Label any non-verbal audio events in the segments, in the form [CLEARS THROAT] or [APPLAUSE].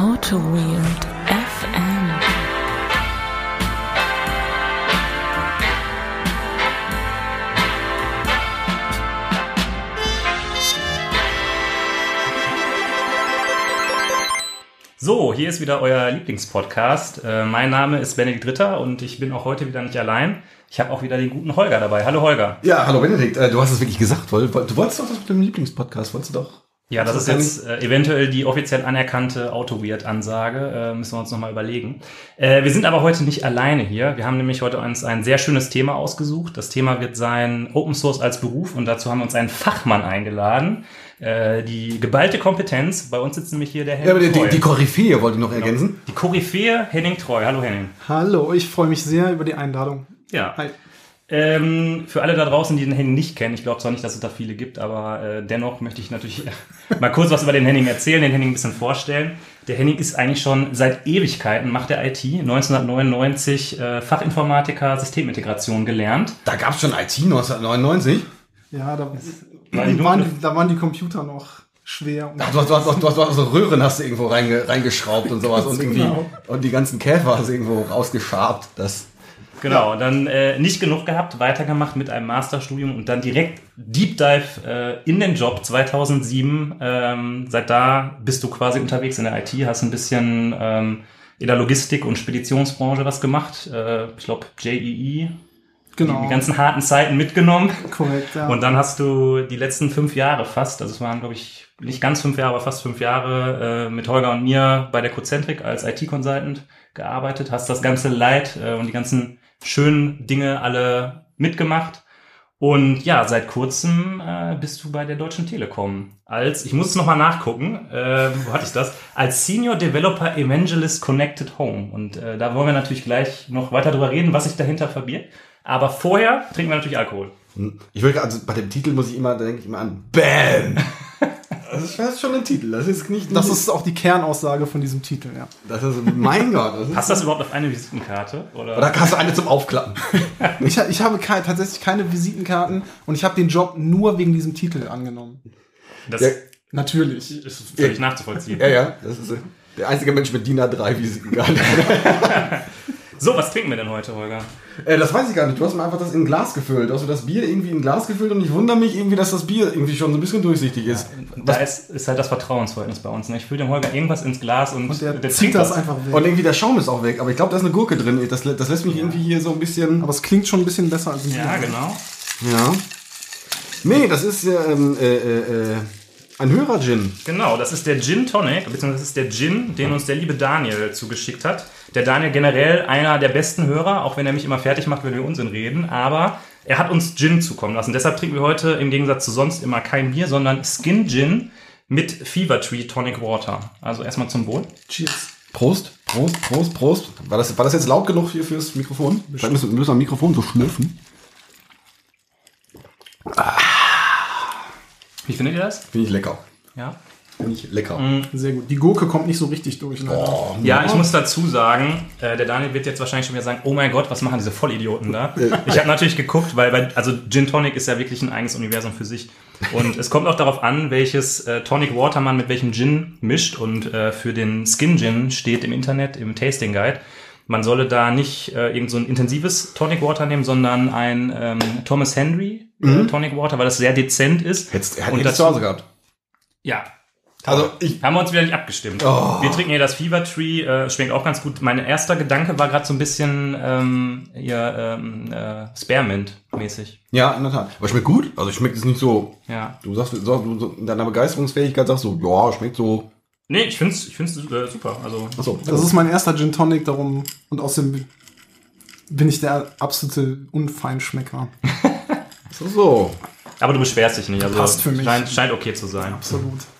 Auto Weird FM. So, hier ist wieder euer Lieblingspodcast. Äh, mein Name ist Benedikt Ritter und ich bin auch heute wieder nicht allein. Ich habe auch wieder den guten Holger dabei. Hallo Holger. Ja, hallo Benedikt. Äh, du hast es wirklich gesagt, weil du wolltest doch das mit dem Lieblingspodcast, wolltest du doch? Ja, das Was ist jetzt äh, eventuell die offiziell anerkannte Auto-Weird-Ansage. Äh, müssen wir uns nochmal überlegen. Äh, wir sind aber heute nicht alleine hier. Wir haben nämlich heute uns ein sehr schönes Thema ausgesucht. Das Thema wird sein Open Source als Beruf und dazu haben wir uns einen Fachmann eingeladen. Äh, die geballte Kompetenz. Bei uns sitzt nämlich hier der Henning Ja, aber die, die, Treu. die Koryphäe wollte ich noch ergänzen. die Koryphäe Henning Treu. Hallo Henning. Hallo, ich freue mich sehr über die Einladung. Ja. Hi. Ähm, für alle da draußen, die den Henning nicht kennen, ich glaube zwar nicht, dass es da viele gibt, aber äh, dennoch möchte ich natürlich [LAUGHS] mal kurz was über den Henning erzählen, den Henning ein bisschen vorstellen. Der Henning ist eigentlich schon seit Ewigkeiten, macht der IT, 1999 äh, Fachinformatiker Systemintegration gelernt. Da gab es schon IT 1999. Ja, da, War die waren, die, da waren die Computer noch schwer. Und Ach, du hast, du hast, du hast, du hast so Röhren hast du irgendwo reinge, reingeschraubt und sowas und irgendwie Genau. und die ganzen Käfer hast du irgendwo rausgeschabt. Das Genau, dann äh, nicht genug gehabt, weitergemacht mit einem Masterstudium und dann direkt Deep Dive äh, in den Job 2007. Ähm, seit da bist du quasi unterwegs in der IT, hast ein bisschen ähm, in der Logistik- und Speditionsbranche was gemacht. Äh, ich glaube, JEE, genau, die ganzen harten Zeiten mitgenommen. korrekt, ja. Und dann hast du die letzten fünf Jahre fast, also es waren, glaube ich, nicht ganz fünf Jahre, aber fast fünf Jahre äh, mit Holger und mir bei der Cocentric als IT-Consultant gearbeitet, hast das ganze Leid äh, und die ganzen schönen Dinge alle mitgemacht. Und ja, seit kurzem äh, bist du bei der Deutschen Telekom als, ich muss es nochmal nachgucken, äh, wo hatte ich das? Als Senior Developer Evangelist Connected Home. Und äh, da wollen wir natürlich gleich noch weiter drüber reden, was sich dahinter verbirgt. Aber vorher trinken wir natürlich Alkohol. ich will also bei dem Titel muss ich immer da denke ich immer an Bam. [LAUGHS] Das ist, das ist schon ein Titel. Das ist nicht das ist auch die Kernaussage von diesem Titel, ja. das ist mein Gott. Das ist, Passt das überhaupt auf eine Visitenkarte? Oder? oder hast du eine zum Aufklappen? [LAUGHS] Ich, ich habe kei- tatsächlich keine Visitenkarten und ich habe den Job nur wegen diesem Titel angenommen. Das Ja. Natürlich. ist völlig nachzuvollziehen. Ja, ja. Das ist der einzige Mensch mit DIN A3 Visitenkarte. [LAUGHS] So, was trinken wir denn heute, Holger? Äh, das weiß ich gar nicht. Du hast mir einfach das in ein Glas gefüllt. Du hast mir das Bier irgendwie in ein Glas gefüllt und ich wundere mich irgendwie, dass das Bier irgendwie schon so ein bisschen durchsichtig ist. Da ist, ist halt das Vertrauensverhältnis bei uns. Ne? Ich fülle dem Holger irgendwas ins Glas und, Und der, der zieht trinkt das das. einfach weg. Und irgendwie der Schaum ist auch weg. Aber ich glaube, da ist eine Gurke drin. Das, das lässt mich irgendwie hier so ein bisschen. Aber es klingt schon ein bisschen besser als ein Ja, Bier. genau. Ja. Nee, das ist ähm, äh, äh, äh, ein Hörer-Gin. Genau, das ist der Gin Tonic, beziehungsweise das ist der Gin, den uns der liebe Daniel zugeschickt hat. Der Daniel generell einer der besten Hörer, auch wenn er mich immer fertig macht, wenn wir Unsinn reden. Aber er hat uns Gin zukommen lassen. Deshalb trinken wir heute im Gegensatz zu sonst immer kein Bier, sondern Skin Gin mit Fever Tree Tonic Water. Also erstmal zum Wohl. Cheers. Prost, Prost, Prost, Prost. War das, war das jetzt laut genug hier fürs Mikrofon? Vielleicht müssen, müssen wir am Mikrofon so schlürfen. Wie findet ihr das? Finde ich lecker. Ja. Finde ich lecker. Sehr gut. Die Gurke kommt nicht so richtig durch. Ne? Oh, Ja, ich muss dazu sagen, äh, der Daniel wird jetzt wahrscheinlich schon wieder sagen, oh mein Gott, was machen diese Vollidioten da? Ich habe natürlich geguckt, weil, weil also Gin Tonic ist ja wirklich ein eigenes Universum für sich. Und es kommt auch darauf an, welches äh, Tonic Water man mit welchem Gin mischt. Und äh, für den Skin Gin steht im Internet, im Tasting Guide, man solle da nicht äh, irgend so ein intensives Tonic Water nehmen, sondern ein ähm, Thomas Henry äh, Tonic Water, weil das sehr dezent ist. Hättest, Und hättest du dazu- zu Hause gehabt. Ja, Also ich. haben wir uns wieder nicht abgestimmt. Oh. Wir trinken hier das Fever Tree, äh, schmeckt auch ganz gut. Mein erster Gedanke war gerade so ein bisschen ähm, hier ähm, äh, Spearmint-mäßig. Ja, in der Tat. Aber schmeckt gut. Also schmeckt es nicht so. Ja. Du sagst, so, du, so, in deiner Begeisterungsfähigkeit sagst du, ja, schmeckt so. Nee, ich find's, ich find's äh, super. Also Achso. Das ist mein erster Gin Tonic, darum und außerdem bin ich der absolute Unfeinschmecker. [LAUGHS] so, so. aber du beschwerst dich nicht. Also Passt für mich. Scheint, scheint okay zu sein. Absolut. [LAUGHS]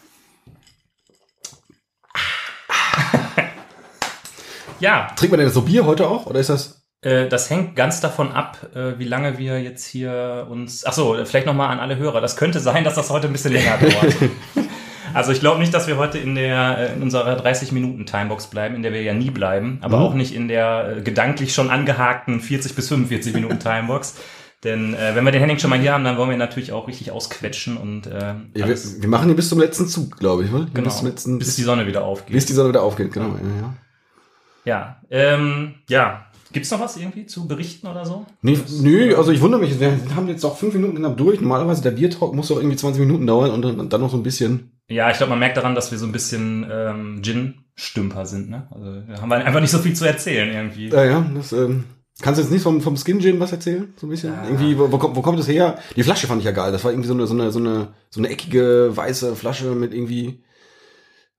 Ja, Trinkt man denn so Bier heute auch? Oder ist das. äh, das hängt ganz davon ab, äh, wie lange wir jetzt hier uns. Ach so, vielleicht noch mal an alle Hörer. Das könnte sein, dass das heute ein bisschen länger dauert. [LAUGHS] Also ich glaube nicht, dass wir heute in der äh, in unserer 30 Minuten Timebox bleiben, in der wir ja nie bleiben, aber Mhm. auch nicht in der äh, gedanklich schon angehakten 40 bis 45 Minuten [LAUGHS] Timebox. Denn äh, wenn wir den Henning schon mal hier haben, dann wollen wir ihn natürlich auch richtig ausquetschen und äh, Ja, wir, wir machen hier bis zum letzten Zug, glaube ich, oder? genau, Bis zum letzten, bis bis, die Sonne wieder aufgeht. bis die Sonne wieder aufgeht, genau. Ja, ja. ja, ähm, ja. Gibt's noch was irgendwie zu berichten oder so? Nee, nö, also ich wundere mich, wir haben jetzt auch fünf Minuten knapp durch. Normalerweise der Biertalk muss doch irgendwie 20 Minuten dauern und dann, dann noch so ein bisschen. Ja, ich glaube, man merkt daran, dass wir so ein bisschen ähm, Gin-Stümper sind. Ne? Also da haben wir einfach nicht so viel zu erzählen irgendwie. Ja, ja, das, ähm, kannst du jetzt nicht vom, vom Skin Gin was erzählen? So ein bisschen? Ja. Irgendwie, wo, wo, kommt, wo kommt das her? Die Flasche fand ich ja geil. Das war irgendwie so eine, so eine, so eine, so eine eckige, weiße Flasche mit irgendwie,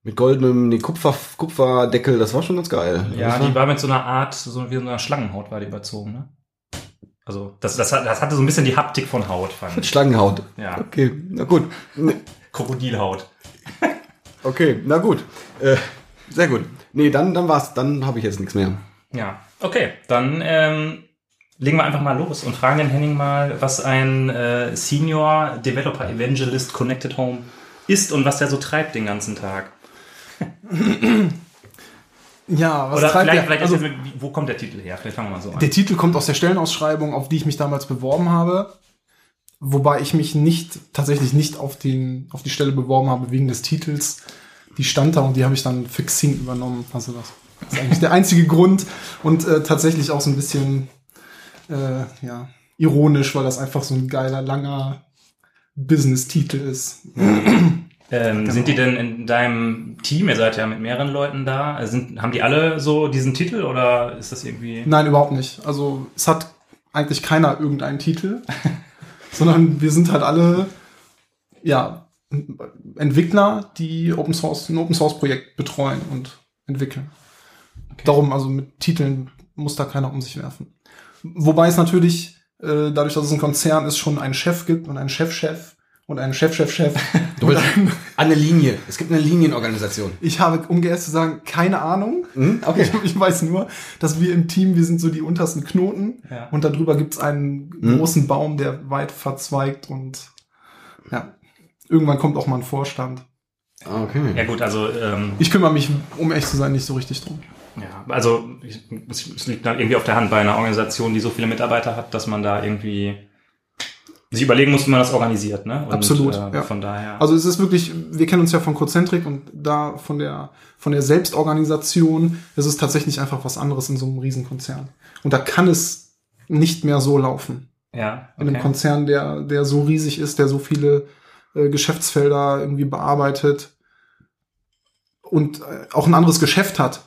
mit goldenem, nee, Kupfer, Kupferdeckel. Das war schon ganz geil. Ja, das die war mit so einer Art, so wie so einer Schlangenhaut war die überzogen, ne? Also, das, das, hat, das hatte so ein bisschen die Haptik von Haut, fand ich. Schlangenhaut. Ja, Okay, na gut. Krokodilhaut. Okay, na gut. Äh, sehr gut. Nee, dann, dann war's. Dann habe ich jetzt nichts mehr. Ja, okay, dann ähm, legen wir einfach mal los und fragen den Henning mal, was ein äh, Senior Developer Evangelist Connected Home ist und was der so treibt den ganzen Tag. [LAUGHS] Ja, was Oder treibt vielleicht, der? vielleicht also, wie- wo kommt der Titel her? Vielleicht fangen wir mal so an. der Titel kommt aus der Stellenausschreibung, auf die ich mich damals beworben habe. Wobei ich mich nicht, tatsächlich nicht auf den, auf die Stelle beworben habe wegen des Titels. Die stand da und die habe ich dann für Xing übernommen. Also das ist eigentlich der einzige Grund und äh, tatsächlich auch so ein bisschen, äh, ja, ironisch, weil das einfach so ein geiler, langer Business-Titel ist. Ähm, Sind die denn in deinem Team, ihr seid ja mit mehreren Leuten da, sind, haben die alle so diesen Titel oder ist das irgendwie... Nein, überhaupt nicht. Also es hat eigentlich keiner irgendeinen Titel, [LAUGHS] sondern wir sind halt alle ja Entwickler, die Open Source ein Open Source Projekt betreuen und entwickeln. Darum also mit Titeln muss da keiner um sich werfen. Wobei es natürlich äh, dadurch, dass es ein Konzern ist, schon einen Chef gibt und einen Chefchef und einen Chefchefchef. Du willst [LAUGHS] eine Linie. Es gibt eine Linienorganisation. ich habe, um GS zu sagen, keine Ahnung. Hm? Okay. Ich, [LAUGHS] ich weiß nur, dass wir im Team, wir sind so die untersten Knoten Ja. und darüber gibt's einen Mhm. großen Baum, der weit verzweigt und ja, irgendwann kommt auch mal ein Vorstand. Ah, Okay. Ja gut, also ähm, Ich kümmere mich, um echt zu sein, nicht so richtig drum. Ja, also es liegt dann irgendwie auf der Hand bei einer Organisation, die so viele Mitarbeiter hat, dass man da irgendwie sich überlegen muss, wie man das organisiert, ne? Und, Absolut, Äh, ja. Von daher. Also es ist wirklich, wir kennen uns ja von Cozentric und da von der von der Selbstorganisation, es ist tatsächlich einfach was anderes in so einem Riesenkonzern. Und da kann es nicht mehr so laufen. ja, in einem okay. Konzern, der, der so riesig ist, der so viele äh, Geschäftsfelder irgendwie bearbeitet und äh, auch ein anderes Geschäft hat,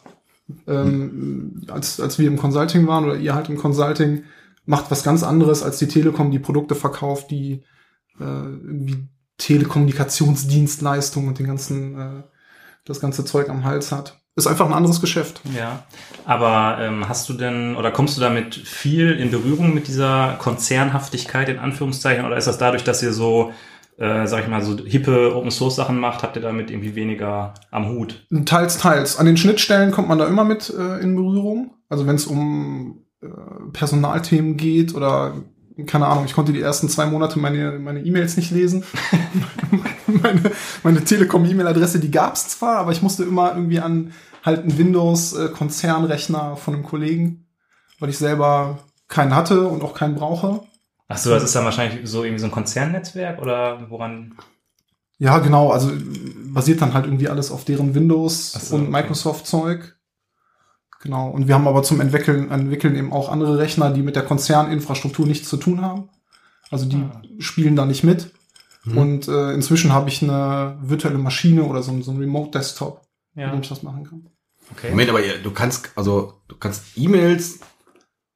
ähm, als, als wir im Consulting waren oder ihr halt im Consulting, macht was ganz anderes als die Telekom, die Produkte verkauft, die äh, irgendwie Telekommunikationsdienstleistungen und den ganzen, äh, das ganze Zeug am Hals hat. Ist einfach ein anderes Geschäft. Ja, aber ähm, hast du denn oder kommst du damit viel in Berührung mit dieser Konzernhaftigkeit in Anführungszeichen oder ist das dadurch, dass ihr so, äh, sag ich mal, so hippe Open Source Sachen macht, habt ihr damit irgendwie weniger am Hut? Teils, teils. An den Schnittstellen kommt man da immer mit äh, in Berührung. Also wenn es um Personalthemen geht oder keine Ahnung, ich konnte die ersten zwei Monate meine meine E-Mails nicht lesen. [LAUGHS] meine meine Telekom-E-Mail-Adresse, die gab's zwar, aber ich musste immer irgendwie an halt einen Windows-Konzernrechner von einem Kollegen, weil ich selber keinen hatte und auch keinen brauche. Ach so, das ist dann wahrscheinlich so irgendwie so ein Konzernnetzwerk oder woran? Ja, genau, also äh, basiert dann halt irgendwie alles auf deren Windows so, und okay. Microsoft-Zeug. Genau. Und wir haben aber zum Entwickeln, entwickeln eben auch andere Rechner, die mit der Konzerninfrastruktur nichts zu tun haben. Also die Ah. spielen da nicht mit. Und äh, inzwischen habe ich eine virtuelle Maschine oder so, so ein Remote-Desktop, mit Ja, dem ich das machen kann. okay. Moment, aber ihr- du kannst, also, du kannst E-Mails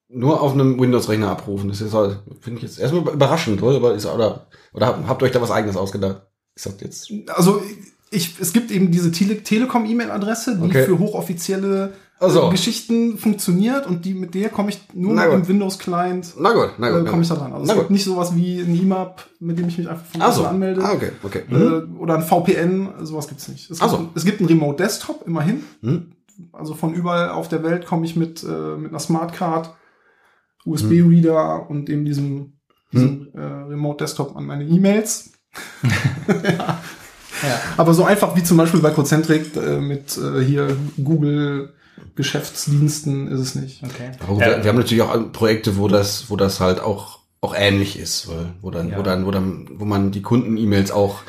nur auf einem Windows-Rechner abrufen. Das ist halt, finde ich jetzt erstmal überraschend, oder? Ist, oder, oder habt, habt ihr euch da was eigenes ausgedacht? Ist das jetzt, Also ich, es gibt eben diese Tele Telekom-E-Mail-Adresse, die Okay. für hochoffizielle Ach so. äh, Geschichten funktioniert und die mit der komme ich nur Na mit gut. dem Windows-Client na gut, na gut. äh, komme ich da dran. Also es gibt nicht sowas wie ein IMAP, mit dem ich mich einfach von Ach außen so. anmelde. Ah, okay, okay. Äh, oder ein VPN, sowas gibt's nicht. Es gibt, so. es gibt einen Remote Desktop, immerhin. Hm? Also von überall auf der Welt komme ich mit, äh, mit einer Smartcard, Hm. USB-Reader und eben diesem, diesem äh, Remote Desktop an meine E-Mails. [LAUGHS] ja. Aber so einfach wie zum Beispiel bei Cocentric äh, mit äh, hier Google Geschäftsdiensten ist es nicht. okay. Aber gut, wir, wir haben natürlich auch Projekte, wo das, wo das halt auch auch ähnlich ist, weil, wo dann, Ja. wo dann, wo dann, wo man die Kunden-E-Mails auch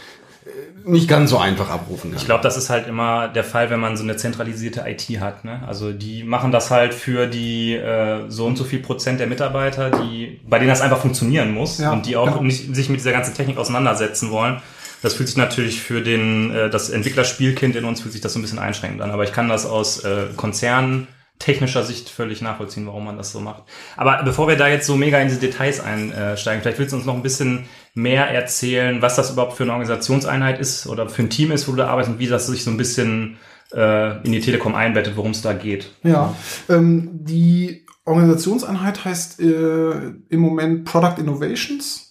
äh, nicht ganz so einfach abrufen kann. Ich glaube, das ist halt immer der Fall, wenn man so eine zentralisierte IT hat. Ne? Also die machen das halt für die äh, so und so viel Prozent der Mitarbeiter, die bei denen das einfach funktionieren muss Ja, und die auch genau. nicht sich mit dieser ganzen Technik auseinandersetzen wollen. Das fühlt sich natürlich für den äh, das Entwicklerspielkind in uns fühlt sich das so ein bisschen einschränkend an. Aber ich kann das aus äh, Konzernen technischer Sicht völlig nachvollziehen, warum man das so macht. Aber bevor wir da jetzt so mega in diese Details einsteigen, vielleicht willst du uns noch ein bisschen mehr erzählen, was das überhaupt für eine Organisationseinheit ist oder für ein Team ist, wo du da arbeitest und wie das sich so ein bisschen äh, in die Telekom einbettet, worum es da geht. Ja, ähm, die Organisationseinheit heißt äh, im Moment Product Innovations,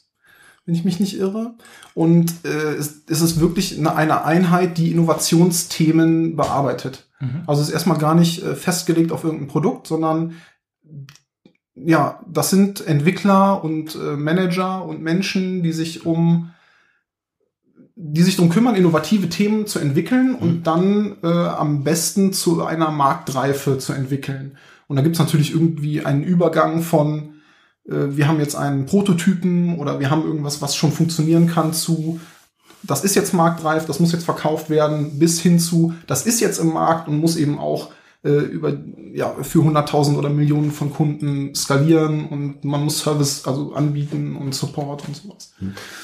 wenn ich mich nicht irre. Und äh, es, es ist wirklich eine, eine Einheit, die Innovationsthemen bearbeitet. Also es ist erstmal gar nicht äh, festgelegt auf irgendein Produkt, sondern ja, das sind Entwickler und äh, Manager und Menschen, die sich um die sich darum kümmern, innovative Themen zu entwickeln und dann äh, am besten zu einer Marktreife zu entwickeln. Und da gibt's natürlich irgendwie einen Übergang von, wir haben jetzt einen Prototypen oder wir haben irgendwas, was schon funktionieren kann, zu, das ist jetzt marktreif, das muss jetzt verkauft werden, bis hin zu, das ist jetzt im Markt und muss eben auch äh, über, ja, für 100.000 oder Millionen von Kunden skalieren und man muss Service also anbieten und Support und sowas.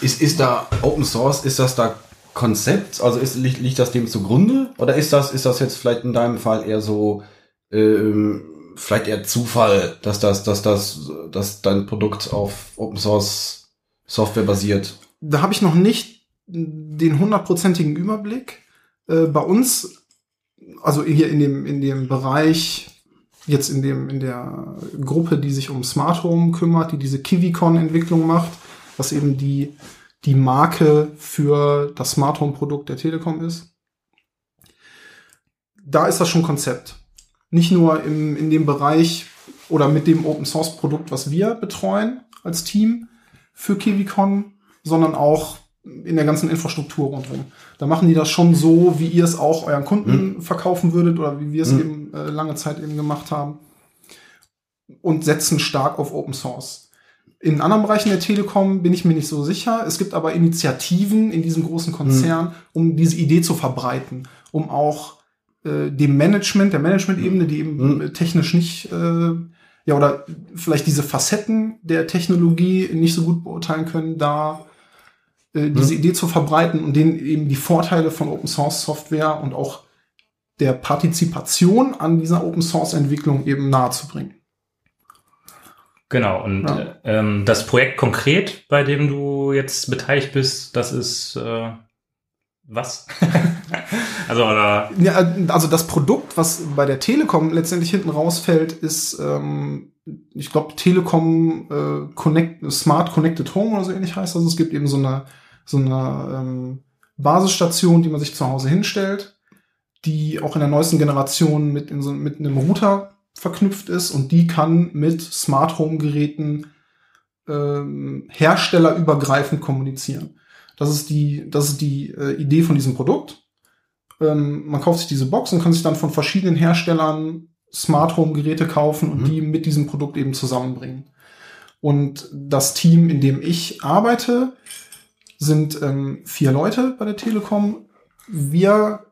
Ist, ist da Open Source, ist das da Konzept? Also ist, liegt, liegt das dem zugrunde? Oder ist das, ist das jetzt vielleicht in deinem Fall eher so, ähm, vielleicht eher Zufall, dass das, dass das, dass dein Produkt auf Open Source Software basiert? da habe ich noch nicht den hundertprozentigen Überblick. Äh, bei uns, also hier in dem, in dem Bereich, jetzt in dem, in der Gruppe, die sich um Smart Home kümmert, die diese KiwiCon-Entwicklung macht, was eben die, die Marke für das Smart Home-Produkt der Telekom ist. Da ist das schon Konzept. Nicht nur im, in dem Bereich oder mit dem Open Source Produkt, was wir betreuen als Team für KiwiCon, sondern auch in der ganzen Infrastruktur rundherum. Da machen die das schon so, wie ihr es auch euren Kunden verkaufen würdet oder wie wir es Mhm. eben äh, lange Zeit eben gemacht haben und setzen stark auf Open Source. In anderen Bereichen der Telekom bin ich mir nicht so sicher. Es gibt aber Initiativen in diesem großen Konzern, um diese Idee zu verbreiten, um auch äh, dem Management, der Management-Ebene, die eben Mhm. technisch nicht, äh, ja, oder vielleicht diese Facetten der Technologie nicht so gut beurteilen können, da äh, diese Idee zu verbreiten und denen eben die Vorteile von Open Source Software und auch der Partizipation an dieser Open Source Entwicklung eben nahezubringen. Genau, und Ja. äh, ähm, das Projekt konkret, bei dem du jetzt beteiligt bist, das ist äh, was? [LAUGHS] also, oder Ja, also das Produkt, was bei der Telekom letztendlich hinten rausfällt, ist, ähm, ich glaube, Telekom äh, Connect, Smart Connected Home oder so ähnlich heißt das. Es gibt eben so eine, so eine ähm, Basisstation, die man sich zu Hause hinstellt, die auch in der neuesten Generation mit, in so, mit einem Router verknüpft ist und die kann mit Smart Home Geräten ähm, herstellerübergreifend kommunizieren. Das ist die, das ist die äh, Idee von diesem Produkt. Ähm, man kauft sich diese Box und kann sich dann von verschiedenen Herstellern Smart Home Geräte kaufen und Mhm. die mit diesem Produkt eben zusammenbringen. Und das Team, in dem ich arbeite, sind ähm, vier Leute bei der Telekom. Wir,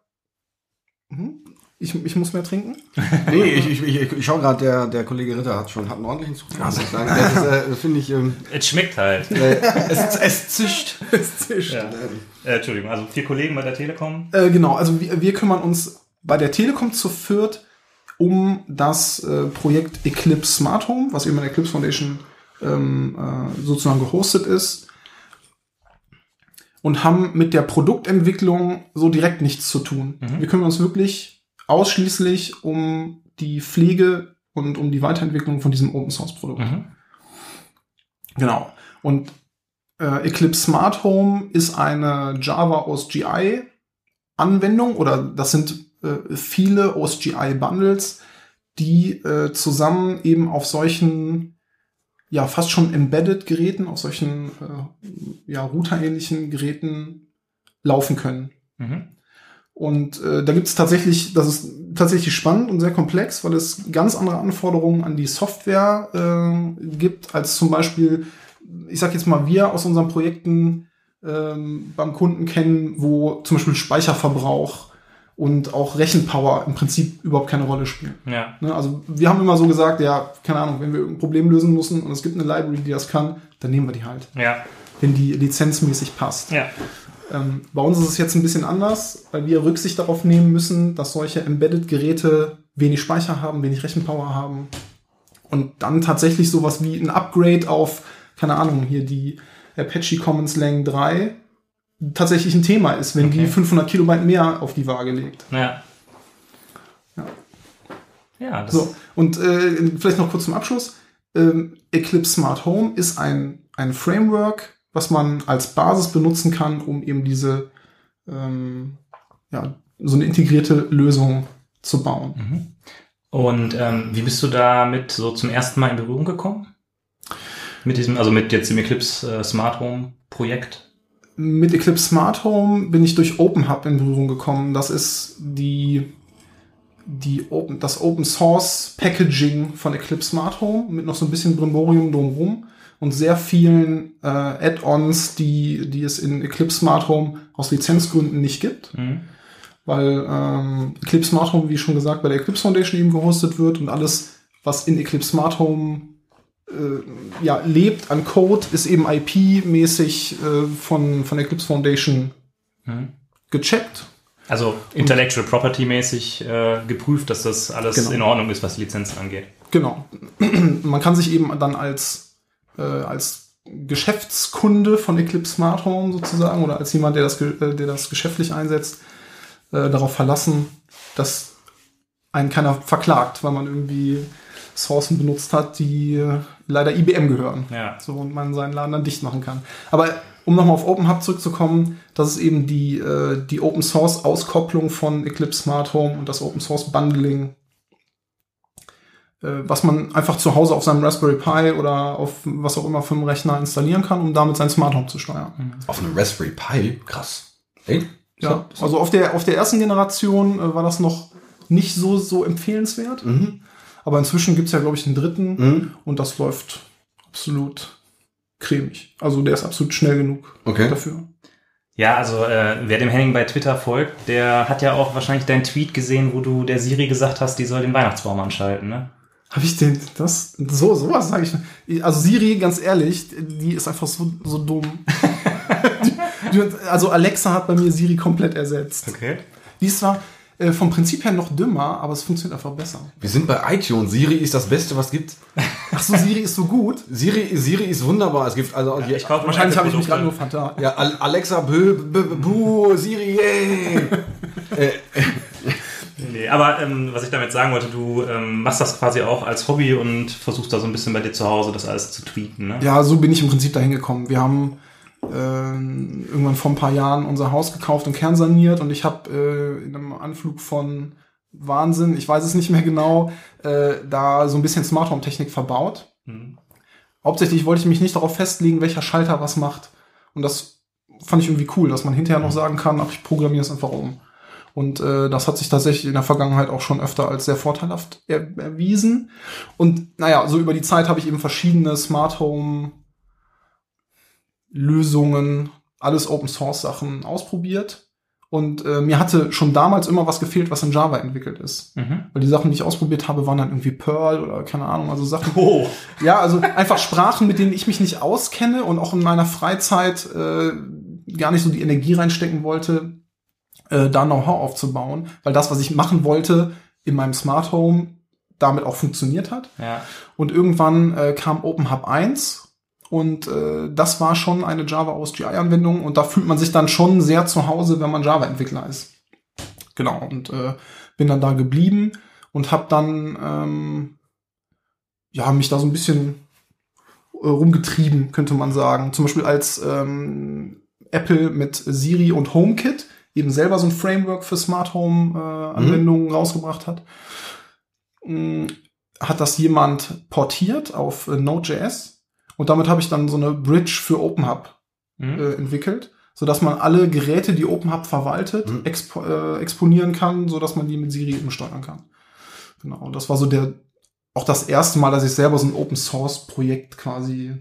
Hm? Ich, ich muss mehr trinken. [LAUGHS] Nee, ich, ich, ich, ich schau gerade, der, der Kollege Ritter hat schon hat einen ordentlichen Zug. muss ich sagen. Das ist, äh, das finde ich, ähm, es schmeckt halt. äh, es, es zischt. [LAUGHS] ja. äh, Entschuldigung, also vier Kollegen bei der Telekom. Äh, genau, also wir, wir kümmern uns bei der Telekom zu viert um das äh, Projekt Eclipse Smart Home, was eben in der Eclipse Foundation ähm, äh, sozusagen gehostet ist. Und haben mit der Produktentwicklung so direkt nichts zu tun. Mhm. Wir kümmern uns wirklich ausschließlich um die Pflege und um die Weiterentwicklung von diesem Open Source Produkt. Mhm. Genau. Und äh, Eclipse Smart Home ist eine Java OSGI Anwendung oder das sind äh, viele OSGI Bundles, die äh, zusammen eben auf solchen ja fast schon embedded Geräten, auf solchen äh, ja routerähnlichen Geräten laufen können. Mhm. Und äh, da gibt es tatsächlich, das ist tatsächlich spannend und sehr komplex, weil es ganz andere Anforderungen an die Software äh, gibt, als zum Beispiel ich sag jetzt mal, wir aus unseren Projekten ähm, beim Kunden kennen, wo zum Beispiel Speicherverbrauch und auch Rechenpower im Prinzip überhaupt keine Rolle spielen. Ja. Ne? Also wir haben immer so gesagt, ja, keine Ahnung, wenn wir irgendein Problem lösen müssen und es gibt eine Library, die das kann, dann nehmen wir die halt, Ja. wenn die lizenzmäßig passt. Ja. Ähm, bei uns ist es jetzt ein bisschen anders, weil wir Rücksicht darauf nehmen müssen, dass solche Embedded-Geräte wenig Speicher haben, wenig Rechenpower haben und dann tatsächlich sowas wie ein Upgrade auf, keine Ahnung, hier die Apache Commons Lang 3 tatsächlich ein Thema ist, wenn die Okay. 500 Kilobyte mehr auf die Waage legt. Ja. Ja. Ja, das So, und äh, vielleicht noch kurz zum Abschluss. Ähm, Eclipse Smart Home ist ein, ein Framework, was man als Basis benutzen kann, um eben diese ähm, ja, so eine integrierte Lösung zu bauen. Mhm. Und ähm, wie bist du damit so zum ersten Mal in Berührung gekommen? Mit diesem, also mit jetzt dem Eclipse äh, Smart Home Projekt? Mit Eclipse Smart Home bin ich durch OpenHub in Berührung gekommen. Das ist die, die Open, das Open Source Packaging von Eclipse Smart Home mit noch so ein bisschen Brimborium drumherum und sehr vielen äh, Add-ons, die, die es in Eclipse Smart Home aus Lizenzgründen nicht gibt. Mhm. Weil ähm, Eclipse Smart Home, wie schon gesagt, bei der Eclipse Foundation eben gehostet wird und alles, was in Eclipse Smart Home äh, ja, lebt an Code, ist eben IP-mäßig äh, von, von Eclipse Foundation Mhm. gecheckt. Also Intellectual Property mäßig äh, geprüft, dass das alles Genau. in Ordnung ist, was die Lizenzen angeht. Genau. [CLEARS THROAT] Man kann sich eben dann als, äh, als Geschäftskunde von Eclipse Smart Home sozusagen oder als jemand, der das, äh, der das geschäftlich einsetzt, äh, darauf verlassen, dass einen keiner verklagt, weil man irgendwie Sourcen benutzt hat, die äh, leider IBM gehören. Ja. So und man seinen Laden dann dicht machen kann. Aber um nochmal auf OpenHub zurückzukommen, das ist eben die, äh, die Open Source Auskopplung von Eclipse Smart Home und das Open Source Bundling, was man einfach zu Hause auf seinem Raspberry Pi oder auf was auch immer für einen Rechner installieren kann, um damit sein Smart Home zu steuern. Auf einem Raspberry Pi? Krass. Ey? Ja, also auf der, auf der ersten Generation äh, war das noch nicht so, so empfehlenswert. Mhm. Aber inzwischen gibt's ja, glaube ich, einen dritten Mhm. und das läuft absolut cremig. Also der ist absolut schnell genug Okay. dafür. Ja, also äh, wer dem Henning bei Twitter folgt, der hat ja auch wahrscheinlich deinen Tweet gesehen, wo du der Siri gesagt hast, die soll den Weihnachtsbaum anschalten, ne? Habe ich den, das, so, sowas sage ich. Also Siri, ganz ehrlich, die ist einfach so, so dumm. [LAUGHS] die, die, also Alexa hat bei mir Siri komplett ersetzt. Okay. Die ist zwar äh, vom Prinzip her noch dümmer, aber es funktioniert einfach besser. Wir sind bei iTunes. Siri ist das Beste, was gibt. Ach so, Siri ist so gut. Siri, Siri ist wunderbar. Es gibt also Ich kaufe Wahrscheinlich habe ich mich gerade nur vertan. ja, Al- Alexa, bö, bö, bö, buh, Siri, yay. [LAUGHS] Nee, aber ähm, was ich damit sagen wollte, du ähm, machst das quasi auch als Hobby und versuchst da so ein bisschen bei dir zu Hause das alles zu tweeten, ne? Ja, so bin ich im Prinzip dahin gekommen. Wir haben äh, irgendwann vor ein paar Jahren unser Haus gekauft und kernsaniert und ich habe äh, in einem Anflug von Wahnsinn, ich weiß es nicht mehr genau, äh, da so ein bisschen Smart Home Technik verbaut. Mhm. Hauptsächlich wollte ich mich nicht darauf festlegen, welcher Schalter was macht. Und das fand ich irgendwie cool, dass man hinterher noch sagen kann, ach, ich programmiere es einfach um. Und äh, das hat sich tatsächlich in der Vergangenheit auch schon öfter als sehr vorteilhaft er erwiesen. Und naja, so über die Zeit habe ich eben verschiedene Smart Home Lösungen, alles Open Source Sachen ausprobiert. Und äh, mir hatte schon damals immer was gefehlt, was in Java entwickelt ist. Mhm. Weil die Sachen, die ich ausprobiert habe, waren dann irgendwie Perl oder keine Ahnung, also Sachen. Oh. Ja, also einfach Sprachen, mit denen ich mich nicht auskenne und auch in meiner Freizeit äh, gar nicht so die Energie reinstecken wollte, äh, da Know-how aufzubauen, weil das, was ich machen wollte in meinem Smart Home, damit auch funktioniert hat. Ja. Und irgendwann äh, kam OpenHub 1 und äh, das war schon eine Java OSGI-Anwendung und da fühlt man sich dann schon sehr zu Hause, wenn man Java-Entwickler ist. Genau, und äh, bin dann da geblieben und habe dann ähm, ja mich da so ein bisschen äh, rumgetrieben, könnte man sagen. Zum Beispiel als ähm, Apple mit Siri und HomeKit eben selber so ein Framework für Smart Home äh, Anwendungen rausgebracht hat, mh, hat das jemand portiert auf äh, Node.js und damit habe ich dann so eine Bridge für OpenHub Mhm. äh, entwickelt, so dass man alle Geräte, die OpenHub verwaltet, Mhm. expo äh, exponieren kann, so dass man die mit Siri eben steuern kann. Genau, und das war so der auch das erste Mal, dass ich selber so ein Open Source Projekt quasi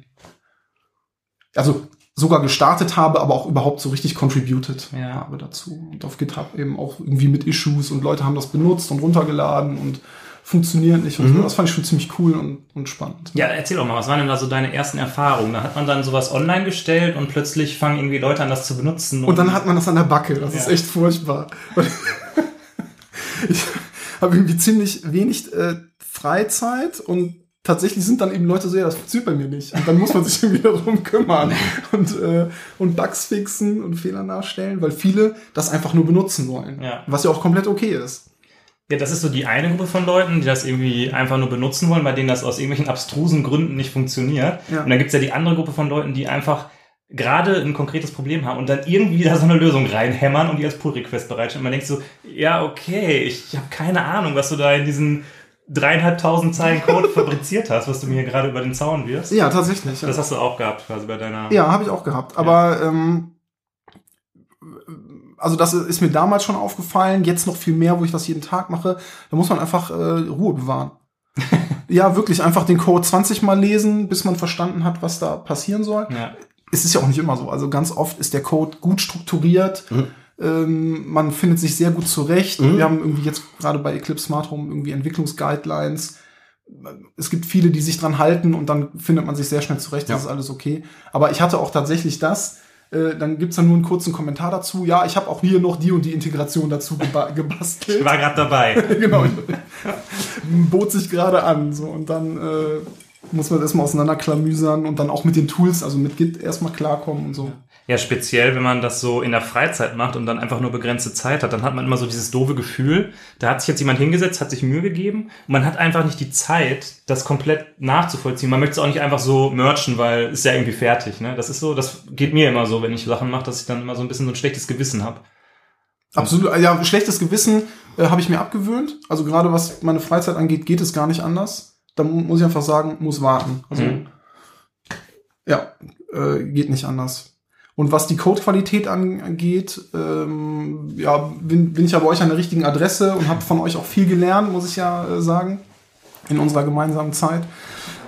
also sogar gestartet habe, aber auch überhaupt so richtig contributed Ja. habe dazu. Und auf GitHub eben auch irgendwie mit Issues und Leute haben das benutzt und runtergeladen und funktioniert nicht. Und so. Das fand ich schon ziemlich cool und, und spannend. Ja, erzähl doch mal, was waren denn da so deine ersten Erfahrungen? Da hat man dann sowas online gestellt und plötzlich fangen irgendwie Leute an, das zu benutzen. Und dann hat man das an der Backe. Das ist Ja. echt furchtbar. Und [LAUGHS] ich habe irgendwie ziemlich wenig äh, Freizeit und tatsächlich sind dann eben Leute so, ja, das funktioniert bei mir nicht. Und dann muss man sich [LAUGHS] irgendwie darum kümmern und, äh, und Bugs fixen und Fehler nachstellen, weil viele das einfach nur benutzen wollen. Ja. Was ja auch komplett okay ist. Ja, das ist so die eine Gruppe von Leuten, die das irgendwie einfach nur benutzen wollen, bei denen das aus irgendwelchen abstrusen Gründen nicht funktioniert. Ja. Und dann gibt's ja die andere Gruppe von Leuten, die einfach gerade ein konkretes Problem haben und dann irgendwie da so eine Lösung reinhämmern und die als Pull-Request bereitstellen. Und man denkt so, ja, okay, ich habe keine Ahnung, was du da in diesen dreieinhalbtausend Zeilen Code [LAUGHS] fabriziert hast, was du mir hier gerade über den Zaun wirfst. Ja, tatsächlich. Ja. Das hast du auch gehabt, quasi bei deiner. Ja, habe ich auch gehabt. Aber ähm, also das ist mir damals schon aufgefallen, jetzt noch viel mehr, wo ich das jeden Tag mache. Da muss man einfach äh, Ruhe bewahren. [LAUGHS] ja, wirklich einfach den Code 20 Mal lesen, bis man verstanden hat, was da passieren soll. Ja. Es ist ja auch nicht immer so. Also ganz oft ist der Code gut strukturiert. Mhm. Ähm, man findet sich sehr gut zurecht. Mhm. Wir haben irgendwie jetzt gerade bei Eclipse Smart Home irgendwie Entwicklungsguidelines. Es gibt viele, die sich dran halten und dann findet man sich sehr schnell zurecht. Das Ja. ist alles okay. Aber ich hatte auch tatsächlich das. Äh, dann gibt's dann nur einen kurzen Kommentar dazu. Ja, ich habe auch hier noch die und die Integration dazu geba [LAUGHS] gebastelt. Ich war gerade dabei. [LAUGHS] genau. [LAUGHS] Bot sich gerade an. So, und dann äh, muss man das erstmal auseinanderklamüsern und dann auch mit den Tools, also mit Git erstmal klarkommen und so. Ja, speziell, wenn man das so in der Freizeit macht und dann einfach nur begrenzte Zeit hat, dann hat man immer so dieses doofe Gefühl, da hat sich jetzt jemand hingesetzt, hat sich Mühe gegeben und man hat einfach nicht die Zeit, das komplett nachzuvollziehen. Man möchte es auch nicht einfach so merchen, weil ist ja irgendwie fertig. Ne? Das ist so, das geht mir immer so, wenn ich Sachen mache, dass ich dann immer so ein bisschen so ein schlechtes Gewissen habe. Absolut, ja, schlechtes Gewissen äh, habe ich mir abgewöhnt. Also gerade was meine Freizeit angeht, geht es gar nicht anders. Da mu muss ich einfach sagen, muss warten. Also Mhm. ja, äh, geht nicht anders. Und was die Codequalität angeht, ähm, ja, bin, bin ich ja bei euch an der richtigen Adresse und habe von euch auch viel gelernt, muss ich ja äh, sagen, in unserer gemeinsamen Zeit.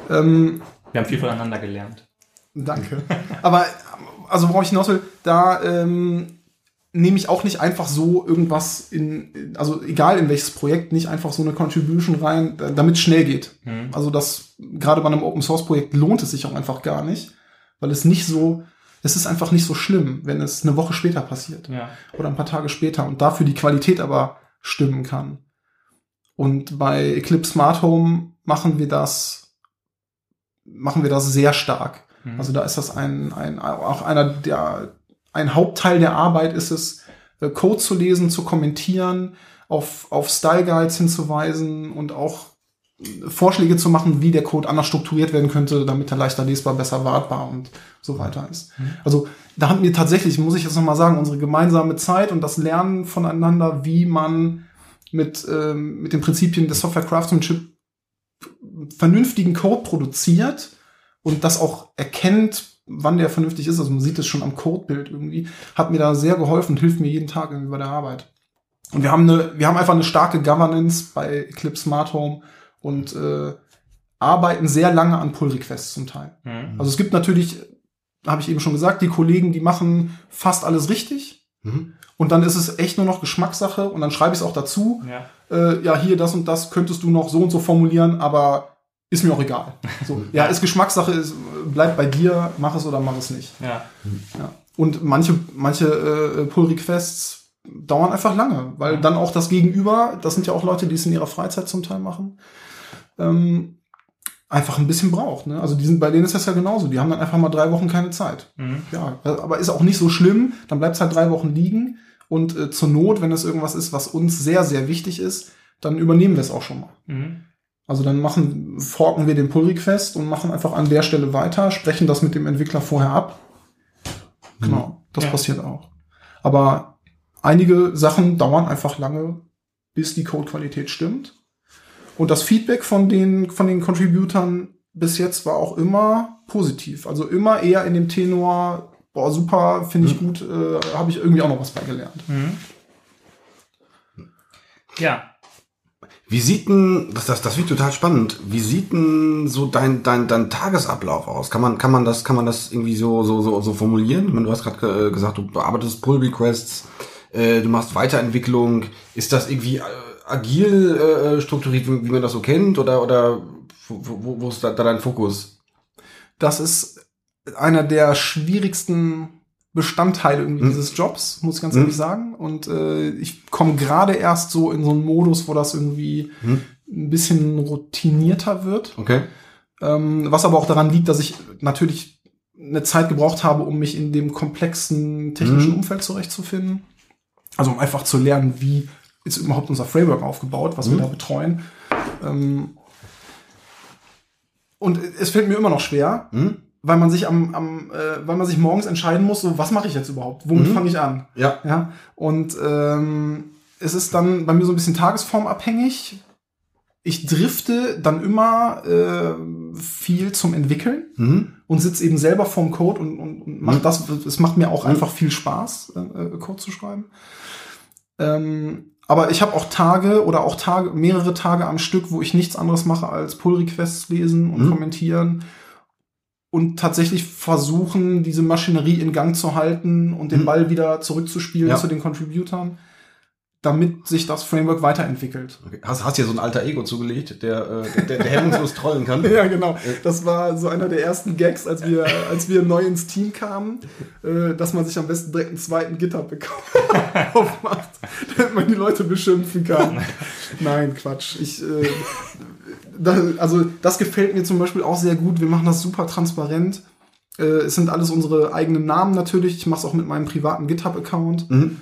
Ähm, Wir haben viel voneinander gelernt. Danke. Aber also worauf ich hinaus will, da ähm, nehme ich auch nicht einfach so irgendwas in, also egal in welches Projekt, nicht einfach so eine Contribution rein, da- damit es schnell geht. Mhm. Also das gerade bei einem Open Source Projekt lohnt es sich auch einfach gar nicht, weil es nicht so, es ist einfach nicht so schlimm, wenn es eine Woche später passiert Ja. oder ein paar Tage später und dafür die Qualität aber stimmen kann. Und bei Eclipse Smart Home machen wir das, machen wir das sehr stark. Mhm. Also da ist das ein, ein auch einer der ein Hauptteil der Arbeit ist es, äh, Code zu lesen, zu kommentieren, auf, auf Style Guides hinzuweisen und auch Vorschläge zu machen, wie der Code anders strukturiert werden könnte, damit er leichter lesbar, besser wartbar und so weiter ist. Also da haben wir tatsächlich, muss ich jetzt nochmal sagen, unsere gemeinsame Zeit und das Lernen voneinander, wie man mit, ähm, mit den Prinzipien des Software Craftsmanship vernünftigen Code produziert und das auch erkennt, wann der vernünftig ist. Also man sieht es schon am Codebild irgendwie. Hat mir da sehr geholfen und hilft mir jeden Tag irgendwie bei der Arbeit. Und wir haben eine, wir haben einfach eine starke Governance bei Eclipse Smart Home und äh, arbeiten sehr lange an Pull Requests zum Teil. Mhm. Also es gibt natürlich, habe ich eben schon gesagt, die Kollegen, die machen fast alles richtig. Mhm. Und dann ist es echt nur noch Geschmackssache und dann schreibe ich es auch dazu. Ja. Äh, ja, hier das und das könntest du noch so und so formulieren, aber ist mir auch egal. [LAUGHS] So, ja, ist Geschmackssache, ist, bleib bei dir, mach es oder mach es nicht. Ja. Ja. Und manche, manche äh, Pull-Requests dauern einfach lange, weil dann auch das Gegenüber, das sind ja auch Leute, die es in ihrer Freizeit zum Teil machen, ähm, einfach ein bisschen braucht. Ne? Also die sind, bei denen ist das ja genauso. Die haben dann einfach mal drei Wochen keine Zeit. Mhm. Ja, aber ist auch nicht so schlimm. Dann bleibt es halt drei Wochen liegen. Und äh, zur Not, wenn es irgendwas ist, was uns sehr, sehr wichtig ist, dann übernehmen wir es auch schon mal. Mhm. Also dann machen, forken wir den Pull-Request und machen einfach an der Stelle weiter, sprechen das mit dem Entwickler vorher ab. Genau, das Ja. passiert auch. Aber einige Sachen dauern einfach lange, bis die Codequalität stimmt. Und das Feedback von den, von den Contributern bis jetzt war auch immer positiv. Also immer eher in dem Tenor, boah, super, finde ich gut, äh, habe ich irgendwie auch noch was bei gelernt. Mhm. Ja. Wie sieht denn, das, das, das wird total spannend, wie sieht denn so dein, dein, dein Tagesablauf aus? Kann man, kann man das, kann man das irgendwie so, so, so, so formulieren? Ich meine, du hast gerade äh, gesagt, du bearbeitest Pull Requests, äh, du machst Weiterentwicklung. Ist das irgendwie äh, agil äh, strukturiert, wie, wie man das so kennt? Oder, oder wo, wo, ist da, da dein Fokus? Das ist einer der schwierigsten Bestandteile irgendwie Mhm. dieses Jobs, muss ich ganz Mhm. ehrlich sagen. Und äh, ich komme gerade erst so in so einen Modus, wo das irgendwie Mhm. ein bisschen routinierter wird. Okay. Ähm, was aber auch daran liegt, dass ich natürlich eine Zeit gebraucht habe, um mich in dem komplexen technischen Mhm. Umfeld zurechtzufinden. Also um einfach zu lernen, wie ist überhaupt unser Framework aufgebaut, was wir Mhm. da betreuen. Ähm, und es fällt mir immer noch schwer, Hm? weil man sich am, am äh, weil man sich morgens entscheiden muss, so was mache ich jetzt überhaupt? Womit Mhm. fange ich an? Ja. Ja. Und ähm, es ist dann bei mir so ein bisschen tagesformabhängig. Ich drifte dann immer äh, viel zum Entwickeln Mhm. und sitze eben selber vorm Code und, und, und mache Mhm. das. Es macht mir auch Mhm. einfach viel Spaß, äh, äh, Code zu schreiben. Ähm, aber ich habe auch Tage oder auch Tage, mehrere Tage am Stück, wo ich nichts anderes mache als Pull-Requests lesen und Mhm. kommentieren und tatsächlich versuchen, diese Maschinerie in Gang zu halten und den Mhm. Ball wieder zurückzuspielen Ja. zu den Contributern, damit sich das Framework weiterentwickelt. okay. Hast, hast dir so ein alter Ego zugelegt, der, äh, der, der hemmungslos [LAUGHS] trollen kann? Ja, genau. Das war so einer der ersten Gags, als wir, als wir neu ins Team kamen, äh, dass man sich am besten direkt einen zweiten GitHub-Account [LAUGHS] aufmacht, damit man die Leute beschimpfen kann. [LAUGHS] Nein, Quatsch. Ich, äh, da, also das gefällt mir zum Beispiel auch sehr gut. Wir machen das super transparent. Äh, es sind alles unsere eigenen Namen natürlich. Ich mache es auch mit meinem privaten GitHub-Account. Mhm.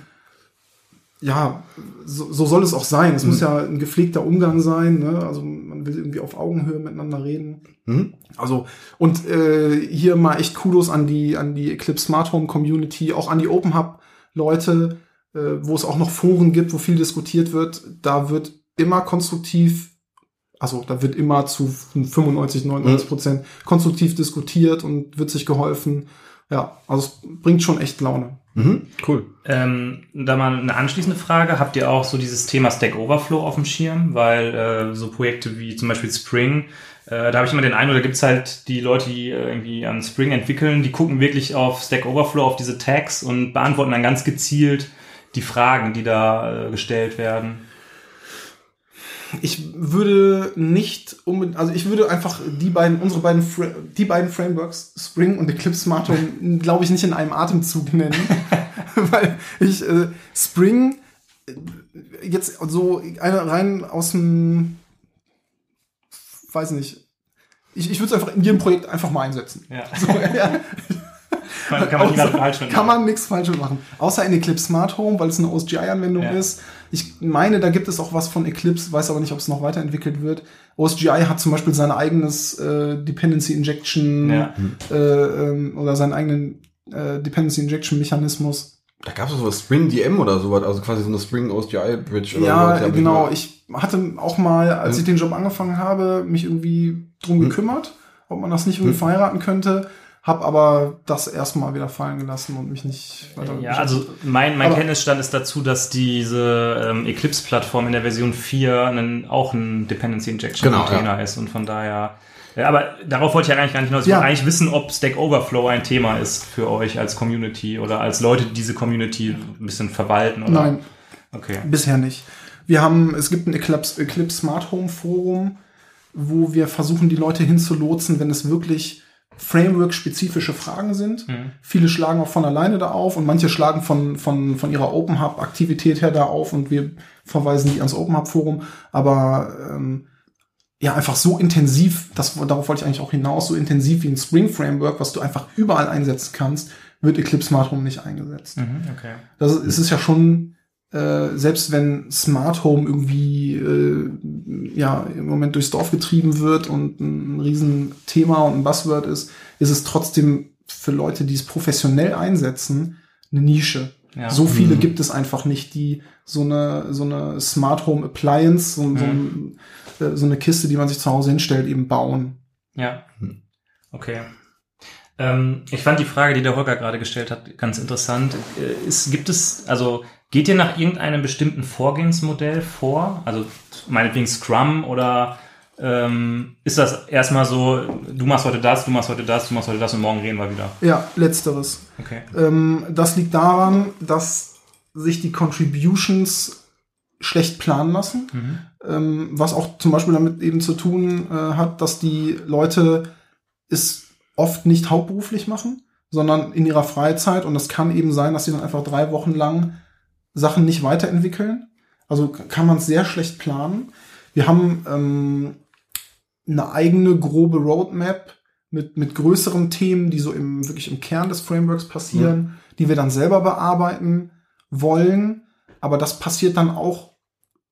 Ja, so, so soll es auch sein. Es Mhm. muss ja ein gepflegter Umgang sein. Ne? Also man will irgendwie auf Augenhöhe miteinander reden. Mhm. Also, und äh, hier mal echt Kudos an die, an die Eclipse Smart Home Community, auch an die Open Hub Leute, äh, wo es auch noch Foren gibt, wo viel diskutiert wird. Da wird immer konstruktiv, also da wird immer zu 95, 99 Prozent konstruktiv diskutiert und wird sich geholfen. Ja, also es bringt schon echt Laune. Mhm. Cool. Ähm, da mal eine anschließende Frage. Habt ihr auch so dieses Thema Stack Overflow auf dem Schirm? Weil äh, so Projekte wie zum Beispiel Spring, äh, da habe ich immer den Eindruck, da gibt's halt die Leute, die äh, irgendwie an Spring entwickeln, die gucken wirklich auf Stack Overflow, auf diese Tags und beantworten dann ganz gezielt die Fragen, die da äh, gestellt werden. Ich würde nicht unbedingt, also ich würde einfach die beiden, unsere beiden, Fra die beiden Frameworks, Spring und Eclipse Smart Home, [LAUGHS] glaube ich, nicht in einem Atemzug nennen. [LAUGHS] Weil ich äh, Spring äh, jetzt so rein aus dem, weiß nicht, ich, ich würde es einfach in jedem Projekt einfach mal einsetzen. Ja. So, ja. [LAUGHS] Kann man [LAUGHS] nicht Außer- gerade falsch finden. Kann man nichts falsch machen. Außer in Eclipse Smart Home, weil es eine OSGI-Anwendung Ja. ist. Ich meine, da gibt es auch was von Eclipse, weiß aber nicht, ob es noch weiterentwickelt wird. OSGI hat zum Beispiel sein eigenes äh, Dependency Injection Ja. äh, ähm, oder seinen eigenen äh, Dependency Injection Mechanismus. Da gab es so was Spring DM oder sowas, also quasi so eine Spring OSGI Bridge oder Ja, sowas. Genau. Ich hatte auch mal, als ich den Job angefangen habe, mich irgendwie drum Mhm. gekümmert, ob man das nicht irgendwie Mhm. verheiraten könnte. Hab aber das erstmal wieder fallen gelassen und mich nicht weiter Ja, also mein, mein Aber- Kenntnisstand ist dazu, dass diese ähm, Eclipse-Plattform in der Version 4 einen, auch ein Dependency Injection Genau, Container ist und von daher. Ja, aber darauf wollte ich ja eigentlich gar nicht hinaus. Ich Ja. wollte eigentlich wissen, ob Stack Overflow ein Thema ist für euch als Community oder als Leute, die diese Community ein bisschen verwalten. Oder? Nein, Okay. Bisher nicht. Wir haben, es gibt ein Eclipse, Eclipse Smart Home Forum, wo wir versuchen, die Leute hinzulotsen, wenn es wirklich Framework-spezifische Fragen sind. Mhm. Viele schlagen auch von alleine da auf und manche schlagen von, von, von ihrer Open Hub-Aktivität her da auf und wir verweisen die ans Open Hub Forum. Aber ähm, ja, einfach so intensiv, das, darauf wollte ich eigentlich auch hinaus, so intensiv wie ein Spring Framework, was du einfach überall einsetzen kannst, wird Eclipse Smart Home nicht eingesetzt. Mhm, okay. Das ist, es ist ja schon, äh, selbst wenn Smart Home irgendwie äh, ja im Moment durchs Dorf getrieben wird und ein riesen Thema und ein Buzzword ist, ist es trotzdem für Leute, die es professionell einsetzen, eine Nische. Ja. So viele Mhm. gibt es einfach nicht, die so eine so eine Smart Home Appliance, so, so, ein, äh, so eine Kiste, die man sich zu Hause hinstellt, eben bauen. Ja. Hm. Okay. Ähm, ich fand die Frage, die der Holger gerade gestellt hat, ganz interessant. Äh, Ist, gibt es, also Geht ihr nach irgendeinem bestimmten Vorgehensmodell vor? Also meinetwegen Scrum oder ähm, ist das erstmal so, du machst heute das, du machst heute das, du machst heute das und morgen reden wir wieder? Ja, letzteres. Okay. Ähm, das liegt daran, dass sich die Contributions schlecht planen lassen, Mhm. ähm, was auch zum Beispiel damit eben zu tun äh, hat, dass die Leute es oft nicht hauptberuflich machen, sondern in ihrer Freizeit und es kann eben sein, dass sie dann einfach drei Wochen lang Sachen nicht weiterentwickeln. Also kann man es sehr schlecht planen. Wir haben ähm, eine eigene grobe Roadmap mit, mit größeren Themen, die so im, wirklich im Kern des Frameworks passieren, die wir dann selber bearbeiten wollen. Aber das passiert dann auch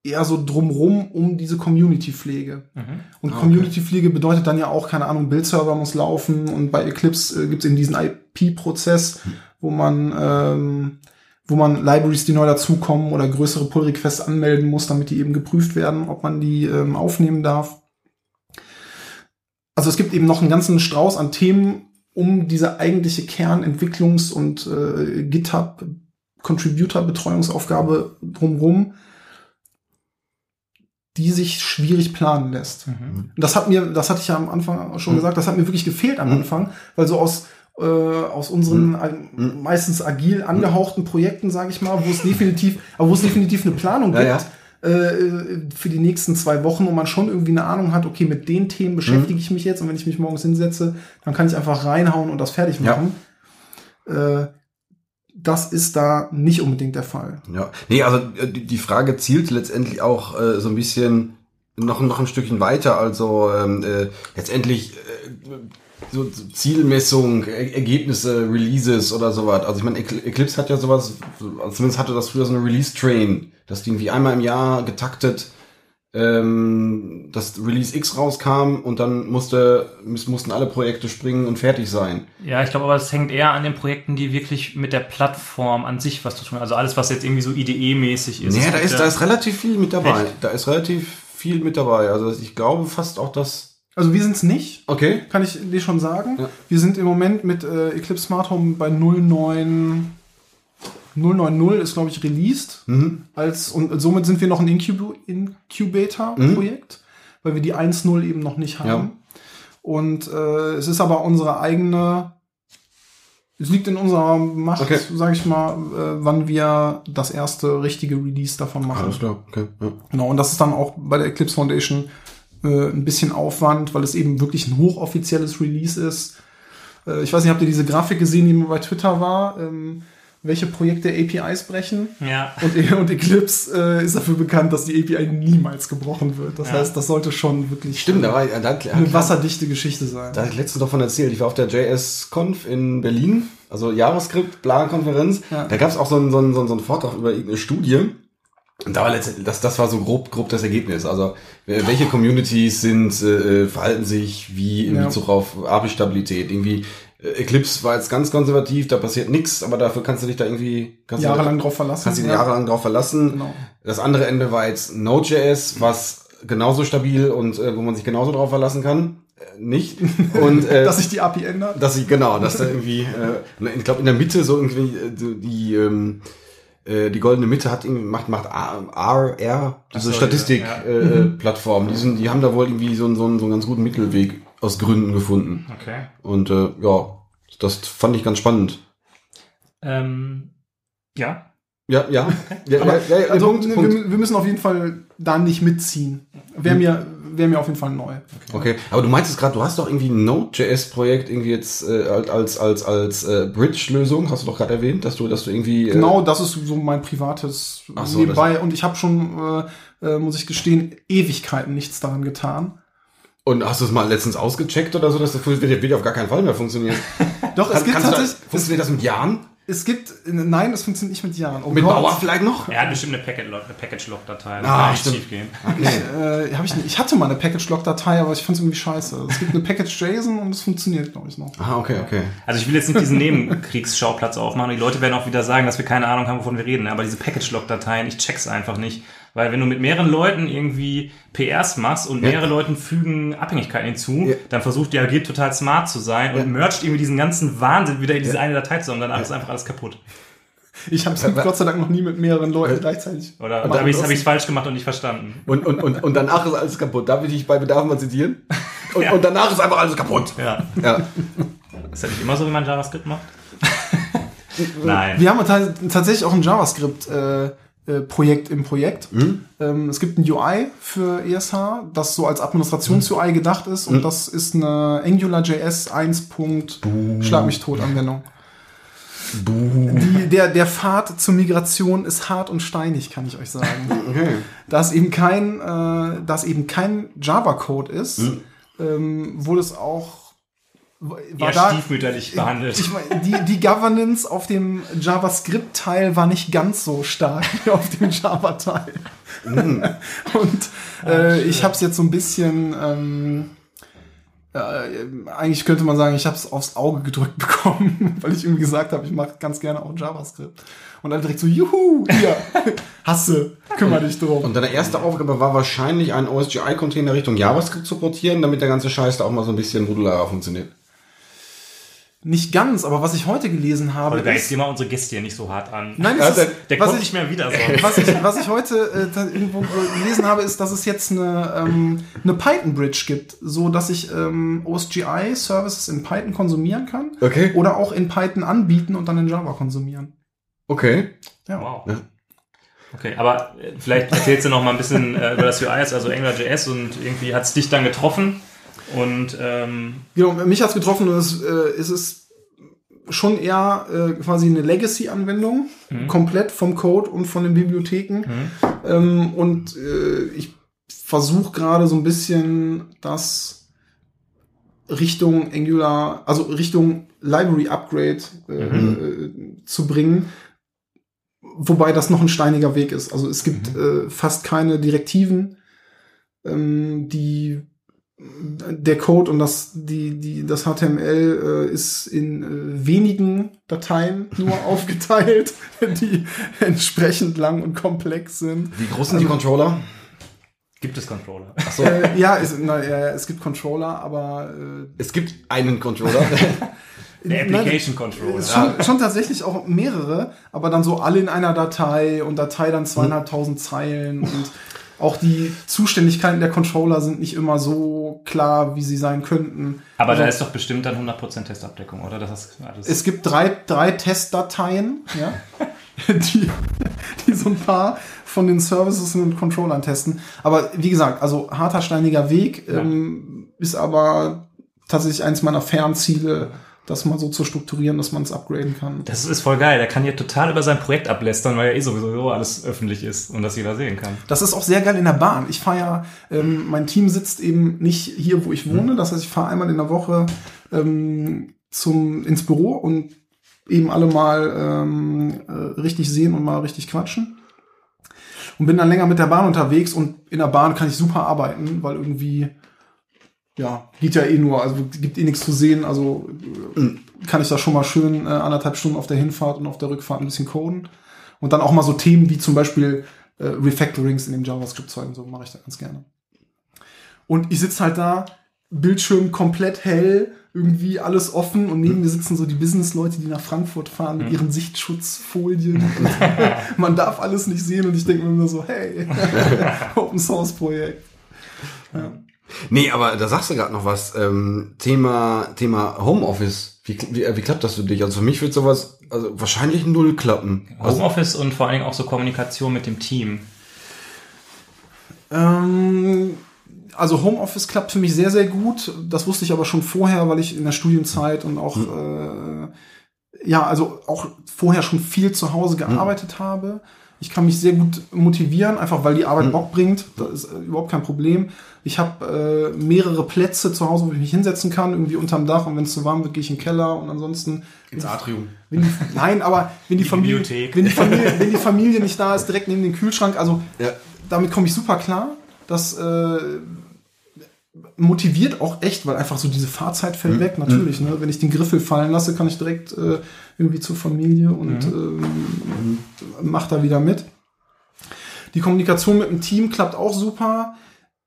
eher so drumrum um diese Community-Pflege. Mhm. Und Ah, okay. Community-Pflege bedeutet dann ja auch, keine Ahnung, Build-Server muss laufen und bei Eclipse äh, gibt es eben diesen IP-Prozess, wo man ähm, wo man Libraries, die neu dazukommen oder größere Pull-Requests anmelden muss, damit die eben geprüft werden, ob man die ähm, aufnehmen darf. Also es gibt eben noch einen ganzen Strauß an Themen um diese eigentliche Kernentwicklungs- und äh, GitHub-Contributor-Betreuungsaufgabe drumrum, die sich schwierig planen lässt. Mhm. Und Das hat mir, das hatte ich ja am Anfang schon Mhm. gesagt, das hat mir wirklich gefehlt am Mhm. Anfang, weil so aus äh, aus unseren äh, Mhm. meistens agil angehauchten Projekten, sage ich mal, wo es definitiv, aber wo es definitiv eine Planung Ja, gibt Äh, für die nächsten zwei Wochen, wo man schon irgendwie eine Ahnung hat, okay, mit den Themen beschäftige ich mich jetzt und wenn ich mich morgens hinsetze, dann kann ich einfach reinhauen und das fertig Ja. machen. Äh, das ist da nicht unbedingt der Fall. Ja, nee, also die die Frage zielt letztendlich auch äh, so ein bisschen noch, noch ein Stückchen weiter. Also ähm, äh, letztendlich äh, so Zielmessung, er Ergebnisse, Releases oder sowas. Also ich meine, Ecl- Eclipse hat ja sowas, also zumindest hatte das früher so eine Release-Train, dass die irgendwie einmal im Jahr getaktet ähm, das Release X rauskam und dann musste, mussten alle Projekte springen und fertig sein. Ja, ich glaube aber, es hängt eher an den Projekten, die wirklich mit der Plattform an sich was zu tun haben. Also alles, was jetzt irgendwie so IDE-mäßig ist. Es da ist, ja- da ist relativ viel mit dabei. Echt? Da ist relativ viel mit dabei. Also ich glaube fast auch, dass. Also wir sind es nicht, Okay. kann ich dir schon sagen. Ja. Wir sind im Moment mit äh, Eclipse Smart Home bei 09 090 ist, glaube ich, released. Mhm. Als, und somit sind wir noch ein Incubu Incubator-Projekt, weil wir die 1.0 eben noch nicht haben. Ja. Und äh, es ist aber unsere eigene, es liegt in unserer Macht, Okay. sage ich mal, äh, wann wir das erste richtige Release davon machen. Alles klar. Okay. Ja. Genau, und das ist dann auch bei der Eclipse Foundation äh, ein bisschen Aufwand, weil es eben wirklich ein hochoffizielles Release ist. Äh, ich weiß nicht, habt ihr diese Grafik gesehen, die bei Twitter war? Ähm, welche Projekte APIs brechen? Ja. Und, und Eclipse äh, ist dafür bekannt, dass die API niemals gebrochen wird. Das Ja. heißt, das sollte schon wirklich Stimmt, da äh, war da, eine wasserdichte Geschichte sein. da hatte ich letztens davon erzählt. Ich war auf der JS-Conf in Berlin, also JavaScript, Bla-Konferenz. Ja. Da gab es auch so einen, so, einen, so einen Vortrag über irgendeine Studie. Und da war letztendlich, das, das war so grob, grob das Ergebnis. Also, äh, welche Communities sind, äh, verhalten sich wie in Ja. Bezug auf API-Stabilität. Irgendwie, äh, Eclipse war jetzt ganz konservativ, da passiert nichts, aber dafür kannst du dich da irgendwie, kannst Jahrelang du, drauf verlassen. kannst du dich Ja, jahrelang drauf verlassen. Genau. Das andere Ende war jetzt Node.js, was genauso stabil und äh, wo man sich genauso drauf verlassen kann. Äh, nicht. Und [LAUGHS] äh, Dass sich die API ändert. dass sie, genau, dass da irgendwie, äh, ich glaube in der Mitte so irgendwie äh, so die, ähm, äh, die goldene Mitte hat irgendwie, macht, macht R, R, diese so, Statistik ja, Äh, äh, Plattform. Die, sind, die haben da wohl irgendwie so, einen- so, einen- so einen ganz guten Mittelweg aus Gründen gefunden. Okay. Und äh, ja, das fand ich ganz spannend. Ähm, ja. Ja, ja. ja, ja, ja, ja also, Punkt, wir, Punkt. wir müssen auf jeden Fall da nicht mitziehen. Wäre mir, wär mir auf jeden Fall neu. Okay, aber du meintest gerade, du hast doch irgendwie ein Node.js-Projekt irgendwie jetzt äh, als als als äh, Bridge-Lösung, hast du doch gerade erwähnt, dass du dass du irgendwie äh, Genau, das ist so mein privates so, nebenbei. Und ich habe schon, äh, äh, muss ich gestehen, Ewigkeiten nichts daran getan. und hast du es mal letztens ausgecheckt oder so, dass das wird, wird auf gar keinen Fall mehr funktionieren. [LAUGHS] Doch, es gibt tatsächlich, das, funktioniert das mit Jahren? Es gibt, nein, es funktioniert nicht mit Jahren. Oh Mit Gott. Bauer vielleicht noch? Er hat bestimmt eine Package-Log-Datei. Das Ah, kann nicht stimmt. schief gehen. Äh, hab ich, nicht. ich hatte mal eine Package-Log-Datei, aber ich fand es irgendwie scheiße. Es gibt eine Package-JSON und es funktioniert, glaube ich, noch. Ah, okay, okay. Also ich will jetzt nicht diesen Nebenkriegsschauplatz aufmachen. Die Leute werden auch wieder sagen, dass wir keine Ahnung haben, wovon wir reden. Aber diese Package-Log-Dateien, ich check's einfach nicht. Weil wenn du mit mehreren Leuten irgendwie PRs machst und Ja. mehrere Leuten fügen Abhängigkeiten hinzu, Ja. dann versucht die AG total smart zu sein und Ja. mercht irgendwie diesen ganzen Wahnsinn wieder in diese eine Datei zusammen. Danach ist einfach alles kaputt. Ich habe es Gott sei Dank noch nie mit mehreren Leuten gleichzeitig. Oder da habe ich es falsch gemacht und nicht verstanden. Und, und, und, und danach ist alles kaputt. Darf ich dich bei Bedarf mal zitieren? [LAUGHS] Und, Ja. und danach ist einfach alles kaputt. Ja. Ja. Ist das nicht immer so, wie man JavaScript macht? [LAUGHS] Nein. Wir haben ta- tatsächlich auch ein JavaScript-Projekt im Projekt. Ähm, es gibt ein UI für ESH, das so als Administrations-UI gedacht ist. Und das ist eine AngularJS 1. Schlag mich tot Anwendung. Die, der, der Pfad zur Migration ist hart und steinig, kann ich euch sagen. [LAUGHS] Okay. Da es eben kein, äh, eben kein Java-Code ist, ähm, wurde es auch war Eher da, stiefmütterlich behandelt. ich mein, die, die Governance auf dem JavaScript-Teil war nicht ganz so stark [LAUGHS] wie auf dem Java-Teil. Und äh, ich habe es jetzt so ein bisschen, ähm, äh, eigentlich könnte man sagen, ich habe es aufs Auge gedrückt [LAUGHS] bekommen, weil ich irgendwie gesagt habe, ich mache ganz gerne auch JavaScript. Und dann direkt so, juhu, hier, [LAUGHS] hasse, kümmere dich drum. Und deine erste Aufgabe war wahrscheinlich, einen OSGI-Container Richtung JavaScript zu portieren, damit der ganze Scheiß da auch mal so ein bisschen modularer funktioniert. Nicht ganz, aber was ich heute gelesen habe, da ist, jetzt gehen wir unsere Gäste hier nicht so hart an. nein, ist, Der was kommt ich, nicht mehr wieder [LAUGHS] so. was ich, was ich heute äh, irgendwo gelesen habe, ist, dass es jetzt eine, ähm, eine Python-Bridge gibt, so dass ich ähm, OSGI-Services in Python konsumieren kann Okay. oder auch in Python anbieten und dann in Java konsumieren. Okay. Ja. Wow. Ja. Okay, aber äh, vielleicht erzählst du noch mal ein bisschen äh, über das UI, also AngularJS und irgendwie hat es dich dann getroffen und ähm, Genau, mich hat's getroffen und es, äh, es ist schon eher äh, quasi eine Legacy-Anwendung, komplett vom Code und von den Bibliotheken. Ähm, und äh, ich versuche gerade so ein bisschen das Richtung Angular, also Richtung Library Upgrade äh, äh, zu bringen. Wobei das noch ein steiniger Weg ist. Also es gibt äh, fast keine Direktiven, ähm, die der Code und das, die, die, das HTML äh, ist in äh, wenigen Dateien nur [LAUGHS] aufgeteilt, die entsprechend lang und komplex sind. Wie groß sind die Controller? gibt es Controller. Achso. Äh, ja, es, na, ja, es gibt Controller, aber äh, Es gibt einen Controller. [LAUGHS] Der Application Controller. ist schon, schon tatsächlich auch mehrere, aber dann so alle in einer Datei und Datei dann zweieinhalbtausend Zeilen und auch die Zuständigkeiten der Controller sind nicht immer so klar, wie sie sein könnten. Aber Also- da ist doch bestimmt dann 100% Testabdeckung, oder? Das ist alles. Es gibt drei, drei Testdateien, ja, [LAUGHS] die, die so ein paar von den Services und Controllern testen. Aber wie gesagt, also harter, steiniger Weg ähm, ist aber tatsächlich eins meiner Fernziele, das mal so zu strukturieren, dass man es upgraden kann. das ist voll geil. Der kann hier total über sein Projekt ablästern, weil ja eh sowieso so alles öffentlich ist und das jeder sehen kann. Das ist auch sehr geil in der Bahn. Ich fahre ja, ähm, mein Team sitzt eben nicht hier, wo ich wohne. Das heißt, ich fahre einmal in der Woche ähm, zum, ins Büro und eben alle mal ähm, äh, richtig sehen und mal richtig quatschen. Und bin dann länger mit der Bahn unterwegs und in der Bahn kann ich super arbeiten, weil irgendwie, ja, geht ja eh nur, also gibt eh nichts zu sehen, also äh, kann ich da schon mal schön äh, anderthalb Stunden auf der Hinfahrt und auf der Rückfahrt ein bisschen coden. Und dann auch mal so Themen wie zum Beispiel äh, Refactorings in dem JavaScript-Zeug und so mache ich da ganz gerne. Und ich sitze halt da, Bildschirm komplett hell, irgendwie alles offen und neben mir sitzen so die Business-Leute, die nach Frankfurt fahren mit ihren Sichtschutzfolien. [LAUGHS] Man darf alles nicht sehen und ich denke mir nur so, hey, [LAUGHS] [LAUGHS] Open Source Projekt. Ja. Nee, aber da sagst du gerade noch was. Ähm, Thema, Thema Homeoffice. Wie, wie, wie klappt das für dich? Also für mich wird sowas also wahrscheinlich null klappen. Also, Homeoffice und vor allen Dingen auch so Kommunikation mit dem Team. Ähm, also Homeoffice klappt für mich sehr, sehr gut. Das wusste ich aber schon vorher, weil ich in der Studienzeit und auch, äh, ja, also auch vorher schon viel zu Hause gearbeitet habe. Ich kann mich sehr gut motivieren, einfach weil die Arbeit Bock bringt. Das ist äh, überhaupt kein Problem. Ich habe äh, mehrere Plätze zu Hause, wo ich mich hinsetzen kann, irgendwie unterm Dach. Und wenn es zu warm wird, gehe ich in den Keller. Und ansonsten ins Atrium. die, [LAUGHS] nein, aber wenn die, Die Familie, Bibliothek. wenn die Familie, [LAUGHS] wenn die Familie nicht da ist, direkt neben den Kühlschrank, also Ja. damit komme ich super klar. Das äh, motiviert auch echt, weil einfach so diese Fahrzeit fällt Mhm. weg, natürlich. Ne? Wenn ich den Griffel fallen lasse, kann ich direkt äh, irgendwie zur Familie und Mhm. ähm, mach da wieder mit. Die Kommunikation mit dem Team klappt auch super.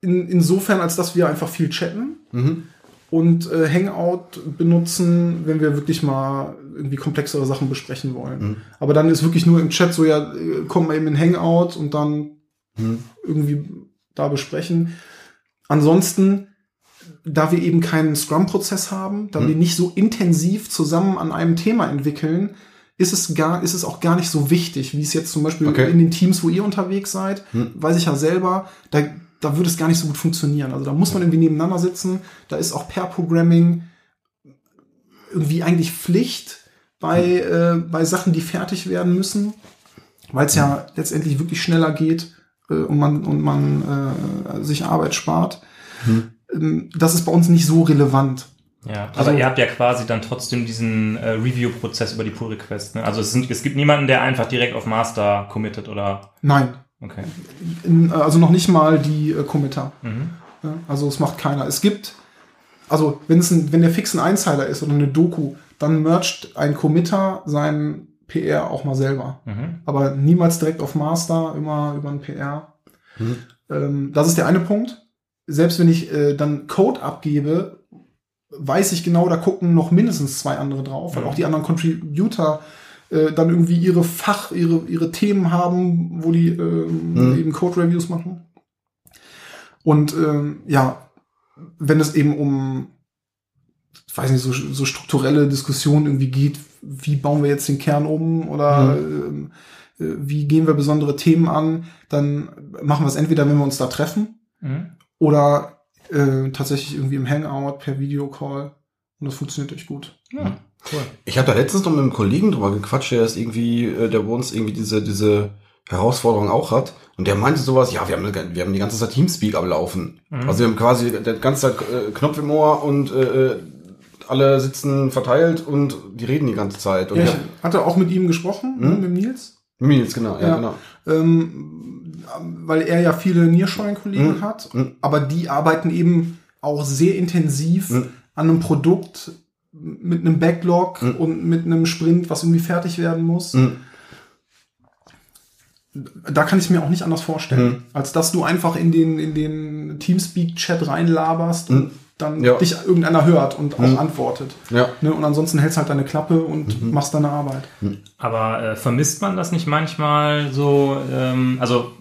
In, insofern, als dass wir einfach viel chatten. Mhm. und äh, Hangout benutzen, wenn wir wirklich mal irgendwie komplexere Sachen besprechen wollen. Mhm. Aber dann ist wirklich nur im Chat so, ja, äh, komm mal eben in Hangout und dann Mhm. irgendwie da besprechen. Ansonsten, da wir eben keinen Scrum-Prozess haben, da Mhm. wir nicht so intensiv zusammen an einem Thema entwickeln, ist es gar, ist es auch gar nicht so wichtig, wie es jetzt zum Beispiel Okay. in den Teams, wo ihr unterwegs seid, Mhm. weiß ich ja selber, da, da würde es gar nicht so gut funktionieren. Also da muss man irgendwie nebeneinander sitzen, da ist auch Pair-Programming irgendwie eigentlich Pflicht bei, äh, bei Sachen, die fertig werden müssen, weil es ja letztendlich wirklich schneller geht äh, und man, und man äh, sich Arbeit spart. Ähm, das ist bei uns nicht so relevant. Ja, aber Also- ihr habt ja quasi dann trotzdem diesen äh, Review-Prozess über die Pull Request. Ne? Also es, sind, es gibt niemanden, der einfach direkt auf Master committet oder Nein, okay. in, also noch nicht mal die äh, Committer. Mhm. Ja, also es macht keiner. Es gibt, also wenn es ein, wenn der fix ein Einzeiler ist oder eine Doku, dann mercht ein Committer seinen PR auch mal selber. Mhm. Aber niemals direkt auf Master, immer über ein PR. Mhm. Ähm, das ist der eine Punkt. Selbst wenn ich äh, dann Code abgebe, weiß ich genau, da gucken noch mindestens zwei andere drauf, weil Mhm. auch die anderen Contributor äh, dann irgendwie ihre Fach, ihre, ihre Themen haben, wo die ähm, Mhm. eben Code-Reviews machen. Und ähm, ja, wenn es eben um, ich weiß nicht, so, so strukturelle Diskussionen irgendwie geht, wie bauen wir jetzt den Kern um oder ähm, äh, wie gehen wir besondere Themen an, dann machen wir es entweder, wenn wir uns da treffen Mhm. oder äh, tatsächlich irgendwie im Hangout per Videocall. Und das funktioniert echt gut. Ja, cool. Ich habe da letztens noch mit einem Kollegen drüber gequatscht, der ist irgendwie, äh, der bei uns irgendwie diese, diese Herausforderung auch hat. Und der meinte sowas, ja, wir haben, wir haben die ganze Zeit Teamspeak am Laufen. Mhm. Also wir haben quasi den ganzen Tag äh, Knopf im Ohr und äh, äh, alle sitzen verteilt und die reden die ganze Zeit. Und Ja, ich hatte auch mit ihm gesprochen, ne, mit Nils. Nils, genau, ja, Ja. genau. ähm, weil er ja viele Nearshore-Kollegen Mhm. hat, Mhm. aber die arbeiten eben auch sehr intensiv Mhm. an einem Produkt mit einem Backlog Mhm. und mit einem Sprint, was irgendwie fertig werden muss. Mhm. Da kann ich mir auch nicht anders vorstellen, Mhm. als dass du einfach in den, in den Teamspeak-Chat reinlaberst und Mhm. Dann Ja. dich irgendeiner hört und auch Mhm. antwortet. Ja. Ne? Und ansonsten hältst halt deine Klappe und Mhm. machst deine Arbeit. Aber äh, vermisst man das nicht manchmal so, ähm, also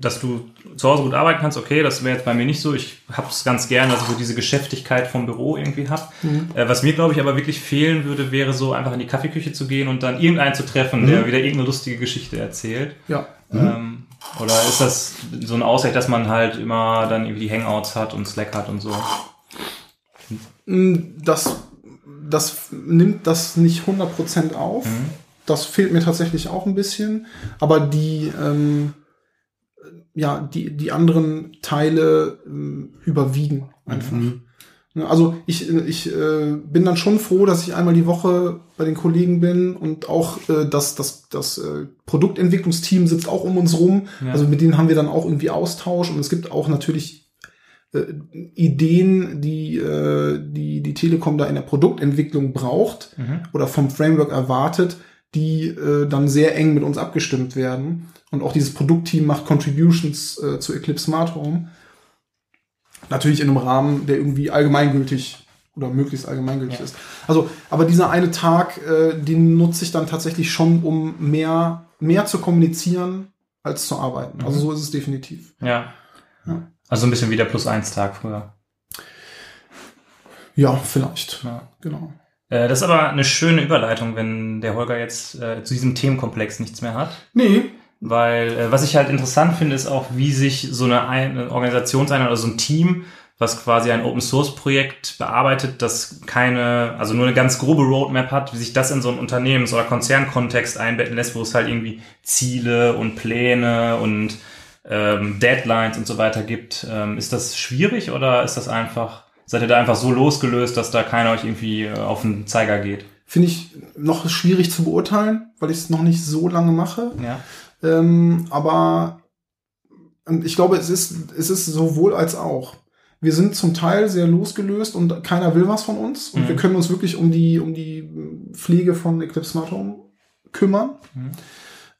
dass du zu Hause gut arbeiten kannst, okay, das wäre jetzt bei mir nicht so. Ich habe es ganz gern, dass ich so diese Geschäftigkeit vom Büro irgendwie hab. Mhm. Äh, was mir, glaube ich, aber wirklich fehlen würde, wäre so einfach in die Kaffeeküche zu gehen und dann irgendeinen zu treffen, der Mhm. wieder irgendeine lustige Geschichte erzählt. Ja. Ähm, oder ist das so ein Ausgleich, dass man halt immer dann irgendwie die Hangouts hat und Slack hat und so? Mm, Das, das nimmt das nicht 100% auf. Mhm. Das fehlt mir tatsächlich auch ein bisschen. Aber die, ähm, ja, die, die anderen Teile ähm, überwiegen einfach. Mhm. Ne, Also ich, ich äh, bin dann schon froh, dass ich einmal die Woche bei den Kollegen bin und auch äh, das, das, das äh, Produktentwicklungsteam sitzt auch um uns rum. Ja. Also mit denen haben wir dann auch irgendwie Austausch und es gibt auch natürlich äh, Ideen, die, äh, die die Telekom da in der Produktentwicklung braucht Mhm. oder vom Framework erwartet, die äh, dann sehr eng mit uns abgestimmt werden. Und auch dieses Produktteam macht Contributions äh, zu Eclipse Smart Home. Natürlich in einem Rahmen, der irgendwie allgemeingültig oder möglichst allgemeingültig Ja. ist. Also, aber dieser eine Tag, äh, den nutze ich dann tatsächlich schon, um mehr, mehr zu kommunizieren als zu arbeiten. Also Mhm. so ist es definitiv. Ja. Ja. Also ein bisschen wie der Plus-Eins-Tag früher. Ja, vielleicht. Ja. Genau. Äh, Das ist aber eine schöne Überleitung, wenn der Holger jetzt äh, zu diesem Themenkomplex nichts mehr hat. Nee. Weil äh, was ich halt interessant finde, ist auch, wie sich so eine, Ein eine Organisationseinheit oder so ein Team, was quasi ein Open Source Projekt bearbeitet, das keine, also nur eine ganz grobe Roadmap hat, wie sich das in so einen Unternehmens- oder Konzernkontext einbetten lässt, wo es halt irgendwie Ziele und Pläne und ähm, Deadlines und so weiter gibt. Ähm, ist das schwierig oder ist das einfach, seid ihr da einfach so losgelöst, dass da keiner euch irgendwie äh, auf den Zeiger geht? Finde ich noch schwierig zu beurteilen, weil ich es noch nicht so lange mache. Ja. Ähm, aber und ich glaube, es ist, es ist sowohl als auch. Wir sind zum Teil sehr losgelöst und keiner will was von uns. Und Mhm. wir können uns wirklich um die, um die Pflege von Eclipse Smart Home kümmern. Mhm.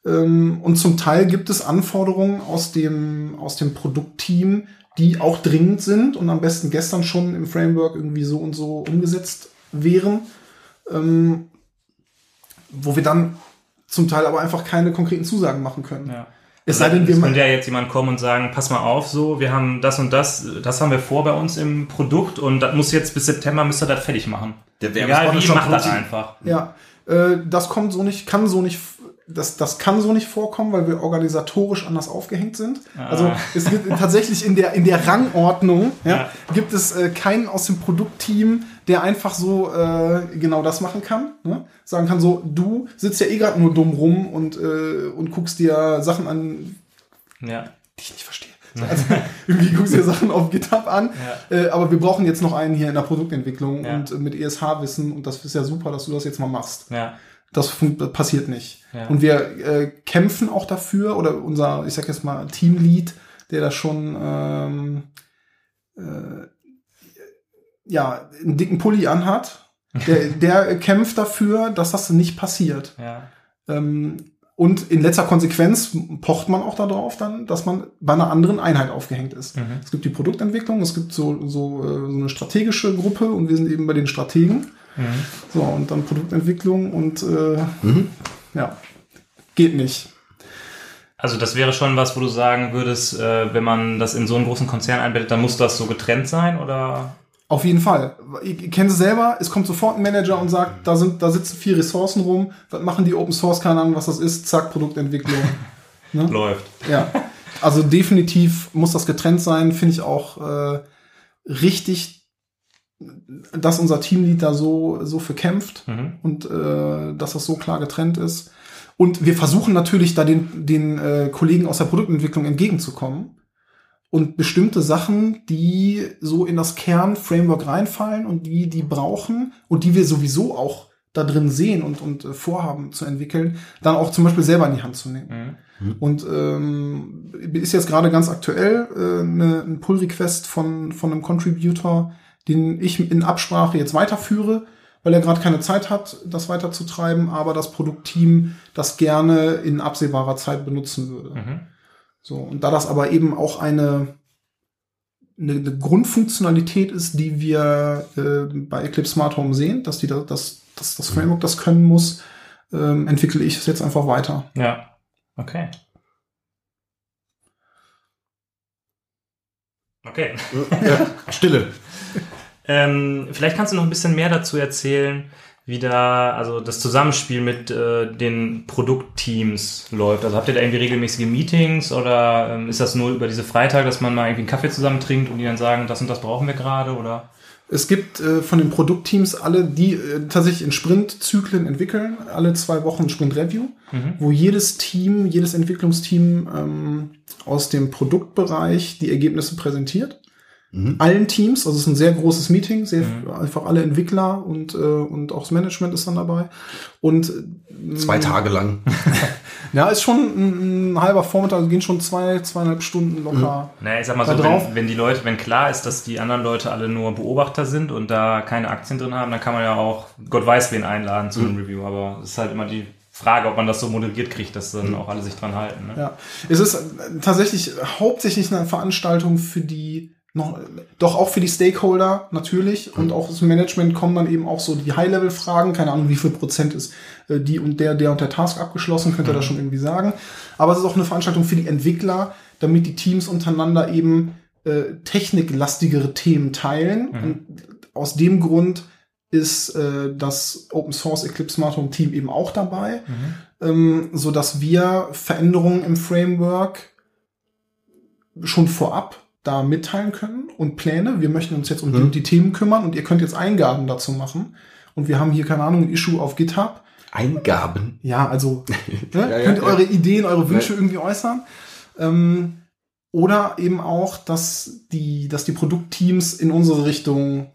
Ähm, und zum Teil gibt es Anforderungen aus dem, aus dem Produktteam, die auch dringend sind und am besten gestern schon im Framework irgendwie so und so umgesetzt wären, ähm, wo wir dann zum Teil aber einfach keine konkreten Zusagen machen können. Ja. Es sei denn, wir es könnte ja jetzt jemand kommen und sagen, pass mal auf, so, wir haben das und das, das haben wir vor bei uns im Produkt und das muss jetzt bis September müsst ihr das fertig machen. Der Egal wie, schon macht das einfach. Ja, äh, das kommt so nicht, kann so nicht, das, das kann so nicht vorkommen, weil wir organisatorisch anders aufgehängt sind. Also es gibt tatsächlich in der, in der Rangordnung, ja, Ja. gibt es äh, keinen aus dem Produktteam, der einfach so äh, genau das machen kann. Ne? Sagen kann so, du sitzt ja eh gerade nur dumm rum und, äh, und guckst dir Sachen an, Ja. die ich nicht verstehe. Also, [LAUGHS] irgendwie guckst du dir Sachen auf GitHub an, äh, aber wir brauchen jetzt noch einen hier in der Produktentwicklung Ja. und äh, mit ESH-Wissen und das ist ja super, dass du das jetzt mal machst. Ja. Das passiert nicht. Ja. Und wir äh, kämpfen auch dafür, oder unser, ich sag jetzt mal, Teamlead, der da schon ähm, äh, ja, einen dicken Pulli anhat, [LAUGHS] der, der kämpft dafür, dass das nicht passiert. Ja. Ähm, und in letzter Konsequenz pocht man auch darauf dann, dass man bei einer anderen Einheit aufgehängt ist. Mhm. Es gibt die Produktentwicklung, es gibt so, so, äh, so eine strategische Gruppe und wir sind eben bei den Strategen. Mhm. So, und dann Produktentwicklung und äh, Mhm. ja, geht nicht. Also das wäre schon was, wo du sagen würdest, äh, wenn man das in so einen großen Konzern einbettet, dann muss das so getrennt sein oder? Auf jeden Fall. Ich, ich kenne es selber, es kommt sofort ein Manager und sagt, da sind, da sitzen vier Ressourcen rum, was machen die Open Source, keine Ahnung, was das ist, zack, Produktentwicklung. [LAUGHS] Läuft. Ja. Also definitiv muss das getrennt sein, finde ich auch äh, richtig, dass unser Teamlead da so, so für kämpft Mhm. und äh, dass das so klar getrennt ist. Und wir versuchen natürlich da den, den äh, Kollegen aus der Produktentwicklung entgegenzukommen und bestimmte Sachen, die so in das Kern-Framework reinfallen und die die brauchen und die wir sowieso auch da drin sehen und, und äh, vorhaben zu entwickeln, dann auch zum Beispiel selber in die Hand zu nehmen. Mhm. Und ähm, ist jetzt gerade ganz aktuell äh, ne, ein Pull-Request von, von einem Contributor, den ich in Absprache jetzt weiterführe, weil er gerade keine Zeit hat, das weiterzutreiben, aber das Produktteam das gerne in absehbarer Zeit benutzen würde. Mhm. So, und da das aber eben auch eine, eine, eine Grundfunktionalität ist, die wir äh, bei Eclipse Smart Home sehen, dass, die da, dass, dass das Framework das können muss, ähm, entwickle ich es jetzt einfach weiter. Ja. Okay. Okay. Ja, Stille. [LAUGHS] Ähm, vielleicht kannst du noch ein bisschen mehr dazu erzählen, wie da also das Zusammenspiel mit äh, den Produktteams läuft. Also habt ihr da irgendwie regelmäßige Meetings oder ähm, ist das nur über diese Freitag, dass man mal irgendwie einen Kaffee zusammen trinkt und die dann sagen, das und das brauchen wir gerade oder? Es gibt äh, von den Produktteams alle, die äh, tatsächlich in Sprintzyklen entwickeln, alle zwei Wochen ein Sprint-Review, Mhm. wo jedes Team, jedes Entwicklungsteam ähm, aus dem Produktbereich die Ergebnisse präsentiert. Mhm. Allen Teams, also es ist ein sehr großes Meeting, sehr Mhm. einfach alle Entwickler und, äh, und auch das Management ist dann dabei. Und äh, Zwei Tage lang. [LAUGHS] Ja, ist schon ein, ein halber Vormittag, also gehen schon zwei, zweieinhalb Stunden locker. Naja, ich sag mal so, drauf. wenn, wenn die Leute, wenn klar ist, dass die anderen Leute alle nur Beobachter sind und da keine Aktien drin haben, dann kann man ja auch Gott weiß wen einladen zu einem Review. Aber es ist halt immer die Frage, ob man das so moderiert kriegt, dass dann auch alle sich dran halten. Ne? Ja, es ist äh, tatsächlich hauptsächlich eine Veranstaltung für die noch, doch auch für die Stakeholder natürlich und auch das Management kommen dann eben auch so die High-Level-Fragen, keine Ahnung, wie viel Prozent ist äh, die und der, der und der Task abgeschlossen, könnt ihr das schon irgendwie sagen. Aber es ist auch eine Veranstaltung für die Entwickler, damit die Teams untereinander eben äh, techniklastigere Themen teilen. Und aus dem Grund ist äh, das Open Source Eclipse Smart Home Team eben auch dabei, ähm, so dass wir Veränderungen im Framework schon vorab da mitteilen können und Pläne. Wir möchten uns jetzt um die, Mhm. die Themen kümmern und ihr könnt jetzt Eingaben dazu machen. Und wir haben hier, keine Ahnung, ein Issue auf GitHub. Eingaben. Ja, also [LAUGHS] ne, Ja, ja, könnt ihr ja. eure Ideen, eure Wünsche irgendwie äußern. Ähm, oder eben auch, dass die, dass die Produktteams in unsere Richtung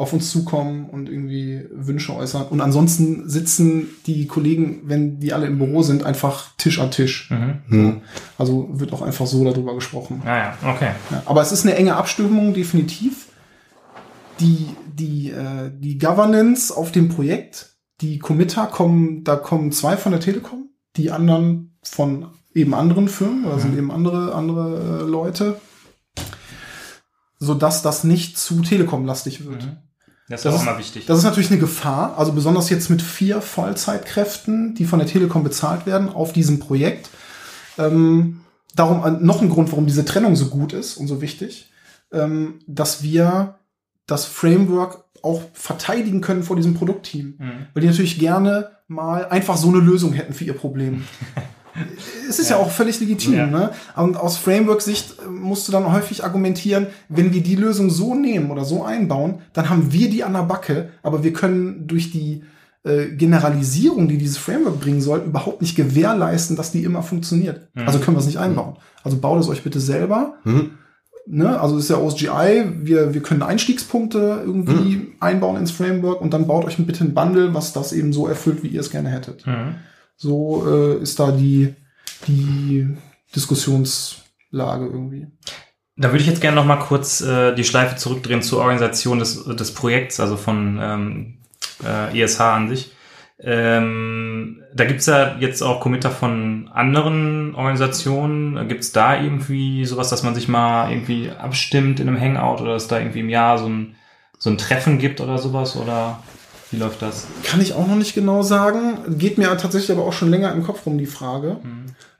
auf uns zukommen und irgendwie Wünsche äußern. Und ansonsten sitzen die Kollegen, wenn die alle im Büro sind, einfach Tisch an Tisch. Mhm. Hm. Also wird auch einfach so darüber gesprochen. Ah ja, okay. Ja, aber es ist eine enge Abstimmung, definitiv. Die, die, äh, die Governance auf dem Projekt, die Committer kommen, da kommen zwei von der Telekom, die anderen von eben anderen Firmen, oder sind eben andere, andere äh, Leute. so dass das nicht zu telekomlastig wird. Mhm. Das ist Das auch ist- immer wichtig. Das ist natürlich eine Gefahr, also besonders jetzt mit vier Vollzeitkräften, die von der Telekom bezahlt werden auf diesem Projekt. Ähm, darum ein- noch ein Grund, warum diese Trennung so gut ist und so wichtig, ähm, dass wir das Framework auch verteidigen können vor diesem Produktteam. Mhm. Weil die natürlich gerne mal einfach so eine Lösung hätten für ihr Problem. [LAUGHS] es ist ja. Ja. auch völlig legitim. Ja. Ne? Und aus Framework-Sicht äh, musst du dann häufig argumentieren, wenn wir die Lösung so nehmen oder so einbauen, dann haben wir die an der Backe, aber wir können durch die äh, Generalisierung, die dieses Framework bringen soll, überhaupt nicht gewährleisten, dass die immer funktioniert. Mhm. Also können wir es nicht einbauen. Also baut es euch bitte selber. Hm? Ne? Also ist ja OSGI, wir, wir können Einstiegspunkte irgendwie einbauen ins Framework und dann baut euch bitte ein Bundle, was das eben so erfüllt, wie ihr es gerne hättet. Mhm. So äh, ist da die, die Diskussionslage irgendwie. Da würde ich jetzt gerne noch mal kurz äh, die Schleife zurückdrehen zur Organisation des, des Projekts, also von ähm, äh, ESH an sich. Ähm, da gibt's ja jetzt auch Committer von anderen Organisationen. Gibt's da irgendwie sowas, dass man sich mal irgendwie abstimmt in einem Hangout oder dass da irgendwie im Jahr so ein, so ein Treffen gibt oder sowas? Oder wie läuft das? Kann ich auch noch nicht genau sagen. Geht mir tatsächlich aber auch schon länger im Kopf rum die Frage.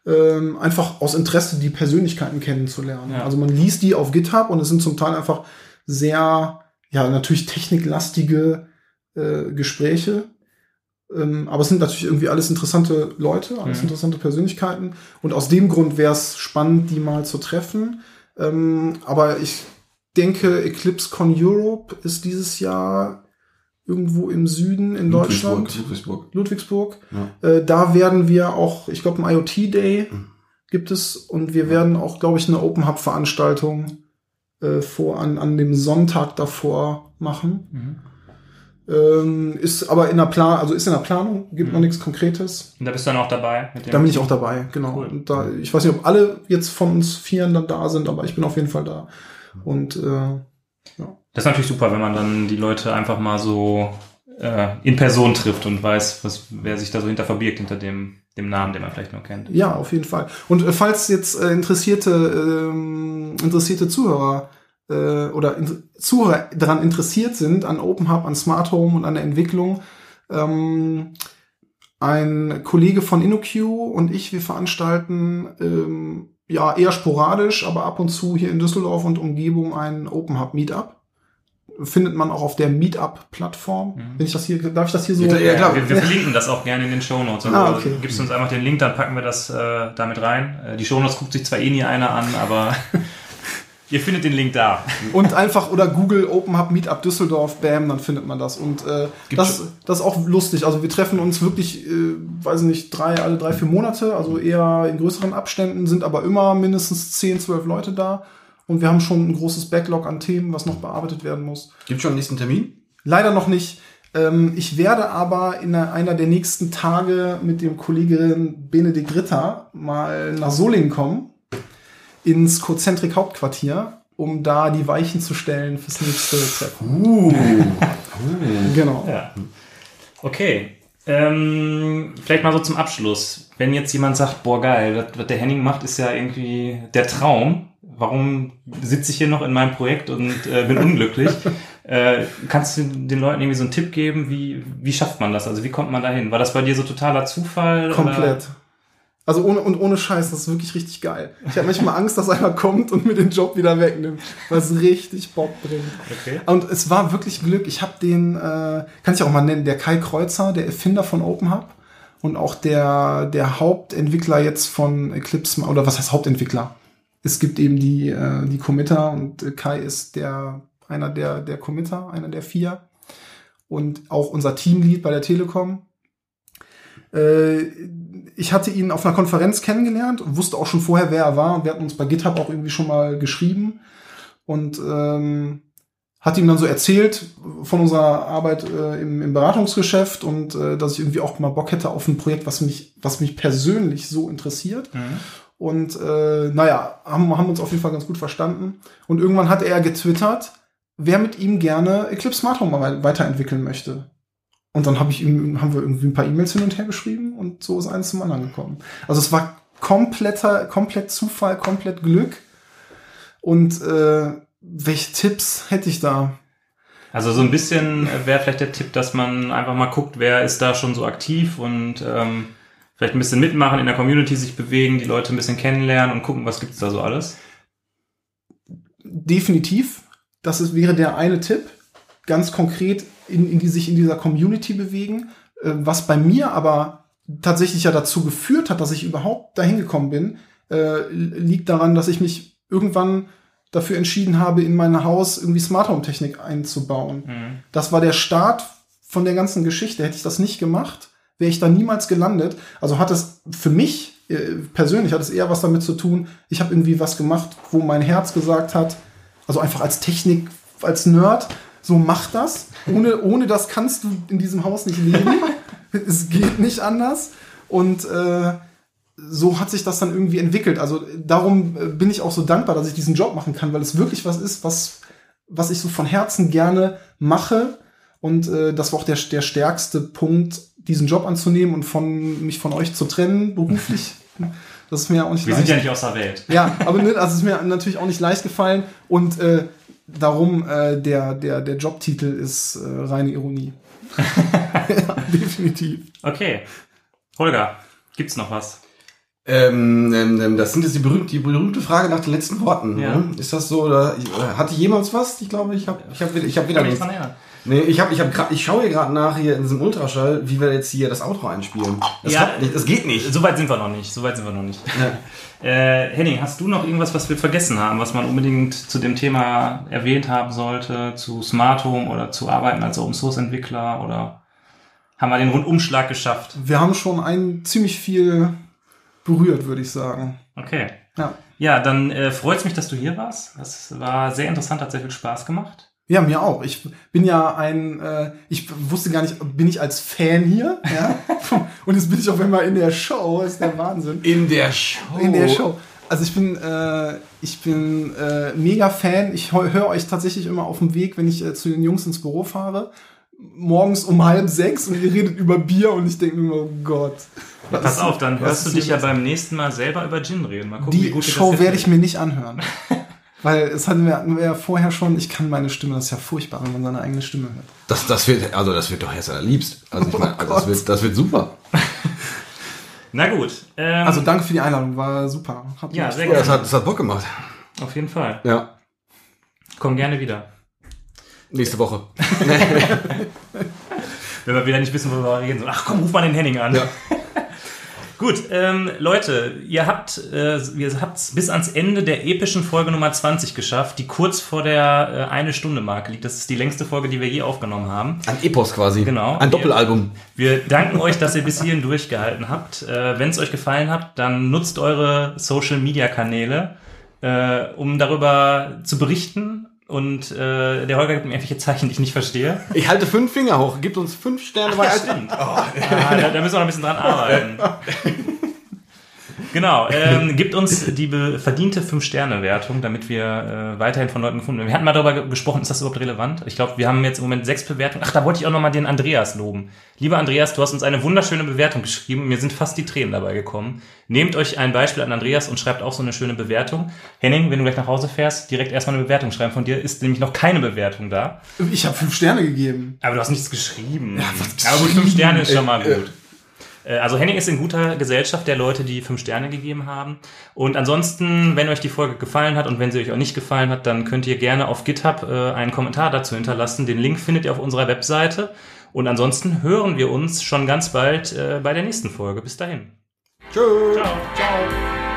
Ähm, einfach aus Interesse, die Persönlichkeiten kennenzulernen. Ja. Also man liest die auf GitHub und es sind zum Teil einfach sehr, ja, natürlich techniklastige äh, Gespräche. Ähm, aber es sind natürlich irgendwie alles interessante Leute, alles Mhm. interessante Persönlichkeiten. Und aus dem Grund wäre es spannend, die mal zu treffen. Ähm, aber ich denke, EclipseCon Europe ist dieses Jahr irgendwo im Süden in Deutschland. Ludwigsburg. Ludwigsburg. Ja. Äh, da werden wir auch, ich glaube, ein IoT-Day Mhm. gibt es und wir werden auch, glaube ich, eine Open Hub-Veranstaltung äh, vor an, an dem Sonntag davor machen. Ähm, ist aber in der Plan, also ist in der Planung, gibt Mhm. noch nichts Konkretes. Und da bist du dann auch dabei? Mit dem Da bin ich auch dabei, genau. Cool. Und da, ich weiß nicht, ob alle jetzt von uns Vieren dann da sind, aber ich bin auf jeden Fall da. Und äh, Das ist natürlich super, wenn man dann die Leute einfach mal so äh, in Person trifft und weiß, was, wer sich da so hinter verbirgt, hinter dem, dem Namen, den man vielleicht nur kennt. Ja, auf jeden Fall. Und äh, falls jetzt äh, interessierte, ähm, interessierte Zuhörer äh, oder in, Zuhörer daran interessiert sind, an Open Hub, an Smart Home und an der Entwicklung, ähm, ein Kollege von InnoQ und ich, wir veranstalten ähm, ja eher sporadisch, aber ab und zu hier in Düsseldorf und Umgebung ein Open Hub Meetup. Findet man auch auf der Meetup-Plattform. Mhm. Wenn ich das hier, darf ich das hier so? Ja, ja, klar. Wir, wir verlinken das auch gerne in den Shownotes. Also Ah, okay. gibst du uns einfach den Link, dann packen wir das äh, damit rein. Äh, die Shownotes guckt sich zwar eh nie einer an, aber [LAUGHS] ihr findet den Link da. Und einfach oder Google Open Hub Meetup Düsseldorf, bam, dann findet man das. Und äh, das, das ist auch lustig. Also wir treffen uns wirklich, äh, weiß nicht, drei, alle drei, vier Monate, also eher in größeren Abständen, sind aber immer mindestens 10, 12 Leute da. Und wir haben schon ein großes Backlog an Themen, was noch bearbeitet werden muss. Gibt schon einen nächsten Termin? Leider noch nicht. Ähm, ich werde aber in einer- einer der nächsten Tage mit dem Kollegen Benedikt Ritter mal nach Solingen kommen, ins Cozentrik Hauptquartier, um da die Weichen zu stellen fürs nächste Treffen. Uh. [LAUGHS] Genau. Ja. Okay. Ähm, vielleicht mal so zum Abschluss. Wenn jetzt jemand sagt, boah geil, was der Henning macht, ist ja irgendwie der Traum. Warum sitze ich hier noch in meinem Projekt und äh, bin unglücklich? [LAUGHS] äh, kannst du den Leuten irgendwie so einen Tipp geben, wie, wie schafft man das? Also wie kommt man da hin? War das bei dir so totaler Zufall? Komplett. Also ohne und ohne Scheiß, das ist wirklich richtig geil. Ich habe manchmal Angst, dass einer kommt und mir den Job wieder wegnimmt, was richtig Bock bringt. Okay. Und es war wirklich Glück. Ich habe den, äh, kann ich auch mal nennen, der Kai Kreuzer, der Erfinder von Open Hub und auch der, der Hauptentwickler jetzt von Eclipse, oder was heißt Hauptentwickler? Es gibt eben die, äh, die Committer und äh, Kai ist der, einer der, der Committer, einer der vier. Und auch unser Teamlead bei der Telekom. Äh, ich hatte ihn auf einer Konferenz kennengelernt und wusste auch schon vorher, wer er war. Und wir hatten uns bei GitHub auch irgendwie schon mal geschrieben. Und ähm, hat ihm dann so erzählt von unserer Arbeit äh, im, im Beratungsgeschäft und äh, dass ich irgendwie auch mal Bock hätte auf ein Projekt, was mich, was mich persönlich so interessiert. Mhm. Und äh, naja, haben, haben uns auf jeden Fall ganz gut verstanden. Und irgendwann hat er getwittert, wer mit ihm gerne Eclipse Smart Home weiterentwickeln möchte. Und dann habe ich ihm, haben wir irgendwie ein paar E-Mails hin und her geschrieben und so ist eins zum anderen gekommen. Also es war kompletter, komplett Zufall, komplett Glück. Und äh, welche Tipps hätte ich da? Also so ein bisschen wäre vielleicht der Tipp, dass man einfach mal guckt, wer ist da schon so aktiv und ähm, vielleicht ein bisschen mitmachen, in der Community sich bewegen, die Leute ein bisschen kennenlernen und gucken, was gibt's da so alles. Definitiv. Das ist, wäre der eine Tipp. Ganz konkret in, in die sich in dieser Community bewegen. Äh, was bei mir aber tatsächlich ja dazu geführt hat, dass ich überhaupt dahin gekommen bin, äh, liegt daran, dass ich mich irgendwann dafür entschieden habe, in mein Haus irgendwie Smart Home Technik einzubauen. Mhm. Das war der Start von der ganzen Geschichte. Hätte ich das nicht gemacht, wäre ich da niemals gelandet. Also hat es für mich äh, persönlich hat es eher was damit zu tun. Ich habe irgendwie was gemacht, wo mein Herz gesagt hat, also einfach als Technik, als Nerd, so mach das. Ohne, ohne das kannst du in diesem Haus nicht leben. es geht nicht anders. Und äh, so hat sich das dann irgendwie entwickelt. Also darum äh, bin ich auch so dankbar, dass ich diesen Job machen kann, weil es wirklich was ist, was, was ich so von Herzen gerne mache. Und äh, das war auch der, der stärkste Punkt, diesen Job anzunehmen und von mich von euch zu trennen, beruflich. Das ist mir auch nicht Wir leicht. sind ja nicht aus der Welt. Ja, aber ne, also es ist mir natürlich auch nicht leicht gefallen und äh, darum äh, der der der Jobtitel ist äh, reine Ironie. [LAUGHS] ja, definitiv. Okay. Holger, gibt's noch was? Ähm, ähm, ähm, das sind jetzt die berühmte, die berühmte Frage nach den letzten Worten. Ja. Ne? Ist das so? Oder äh, hatte ich jemals was? Ich glaube, ich habe ich hab, wieder- ich hab wieder Kann mich nichts. Nee, ich habe ich hab grad, ich schaue hier gerade nach hier in diesem Ultraschall, wie wir jetzt hier das Outro einspielen. Das, Ja. nicht, das geht nicht. So weit sind wir noch nicht. So weit sind wir noch nicht. Ja. Äh, Henning, hast du noch irgendwas, was wir vergessen haben, was man unbedingt zu dem Thema erwähnt haben sollte, zu Smart Home oder zu Arbeiten als Open Source Entwickler oder haben wir den Rundumschlag geschafft? Wir haben schon ein ziemlich viel berührt, würde ich sagen. Okay. Ja. Ja, dann äh, freut es mich, dass du hier warst. Das war sehr interessant, hat sehr viel Spaß gemacht. Ja, mir auch. Ich bin ja ein, äh, ich wusste gar nicht, bin ich als Fan hier, ja? [LAUGHS] Und jetzt bin ich auf einmal in der Show, ist der Wahnsinn. In der Show. In der Show. Also ich bin, äh, ich bin äh, mega Fan. Ich höre euch tatsächlich immer auf dem Weg, wenn ich äh, zu den Jungs ins Büro fahre. Morgens um halb sechs und ihr redet über Bier und ich denke mir, oh Gott. was Pass ist- auf, dann hörst du dich ja beim nächsten Mal selber über Gin reden. Mal gucken, wie Die gut dir das Show werde ich mir nicht anhören. [LAUGHS] Weil es hatten wir, hatten wir ja vorher schon, ich kann meine Stimme, das ist ja furchtbar, wenn man seine eigene Stimme hört. Das, das wird, also das wird doch Herz allerliebst. Also ich meine, Oh also das wird, das wird super. [LAUGHS] Na gut. Ähm, Also danke für die Einladung, war super. Hat Ja, sehr gerne. das hat, das hat Bock gemacht. auf jeden Fall. Ja. Komm gerne wieder. Nächste Woche. [LAUGHS] Wenn wir wieder nicht wissen, worüber wir reden sollen. Ach komm, ruf mal den Henning an. Ja. [LAUGHS] Gut, ähm, Leute, ihr habt äh, ihr habt's bis ans Ende der epischen Folge Nummer 20 geschafft, die kurz vor der äh, eine Stunde Marke liegt. Das ist die längste Folge, die wir je aufgenommen haben. Ein Epos quasi. Genau. Ein Doppelalbum. Wir danken euch, dass ihr bis hierhin durchgehalten habt. Äh, Wenn es euch gefallen hat, dann nutzt eure Social Media Kanäle, äh, um darüber zu berichten. Und äh, der Holger gibt mir irgendwelche Zeichen, die ich nicht verstehe. Ich halte fünf Finger hoch. Gibt uns fünf Sterne bei Ja, stimmt. Ah, da, da müssen wir noch ein bisschen dran arbeiten. [LAUGHS] Genau, ähm, gibt uns die verdiente 5-Sterne-Wertung, damit wir äh, weiterhin von Leuten gefunden werden. Wir hatten mal darüber ge- gesprochen, ist das überhaupt relevant? Ich glaube, wir haben jetzt im Moment sechs Bewertungen. Ach, da wollte ich auch nochmal den Andreas loben. Lieber Andreas, du hast uns eine wunderschöne Bewertung geschrieben. Mir sind fast die Tränen dabei gekommen. Nehmt euch ein Beispiel an Andreas und schreibt auch so eine schöne Bewertung. Henning, wenn du gleich nach Hause fährst, direkt erstmal eine Bewertung schreiben. Von dir ist nämlich noch keine Bewertung da. Ich habe fünf Sterne gegeben. Aber du hast nichts geschrieben. was Aber gut, fünf geschrieben? Sterne ist schon mal Äh, gut. Äh, Also Henning ist in guter Gesellschaft der Leute, die fünf Sterne gegeben haben. Und ansonsten, wenn euch die Folge gefallen hat und wenn sie euch auch nicht gefallen hat, dann könnt ihr gerne auf GitHub äh, einen Kommentar dazu hinterlassen. Den Link findet ihr auf unserer Webseite. Und ansonsten hören wir uns schon ganz bald äh, bei der nächsten Folge. Bis dahin. Tschüss. Ciao. Ciao.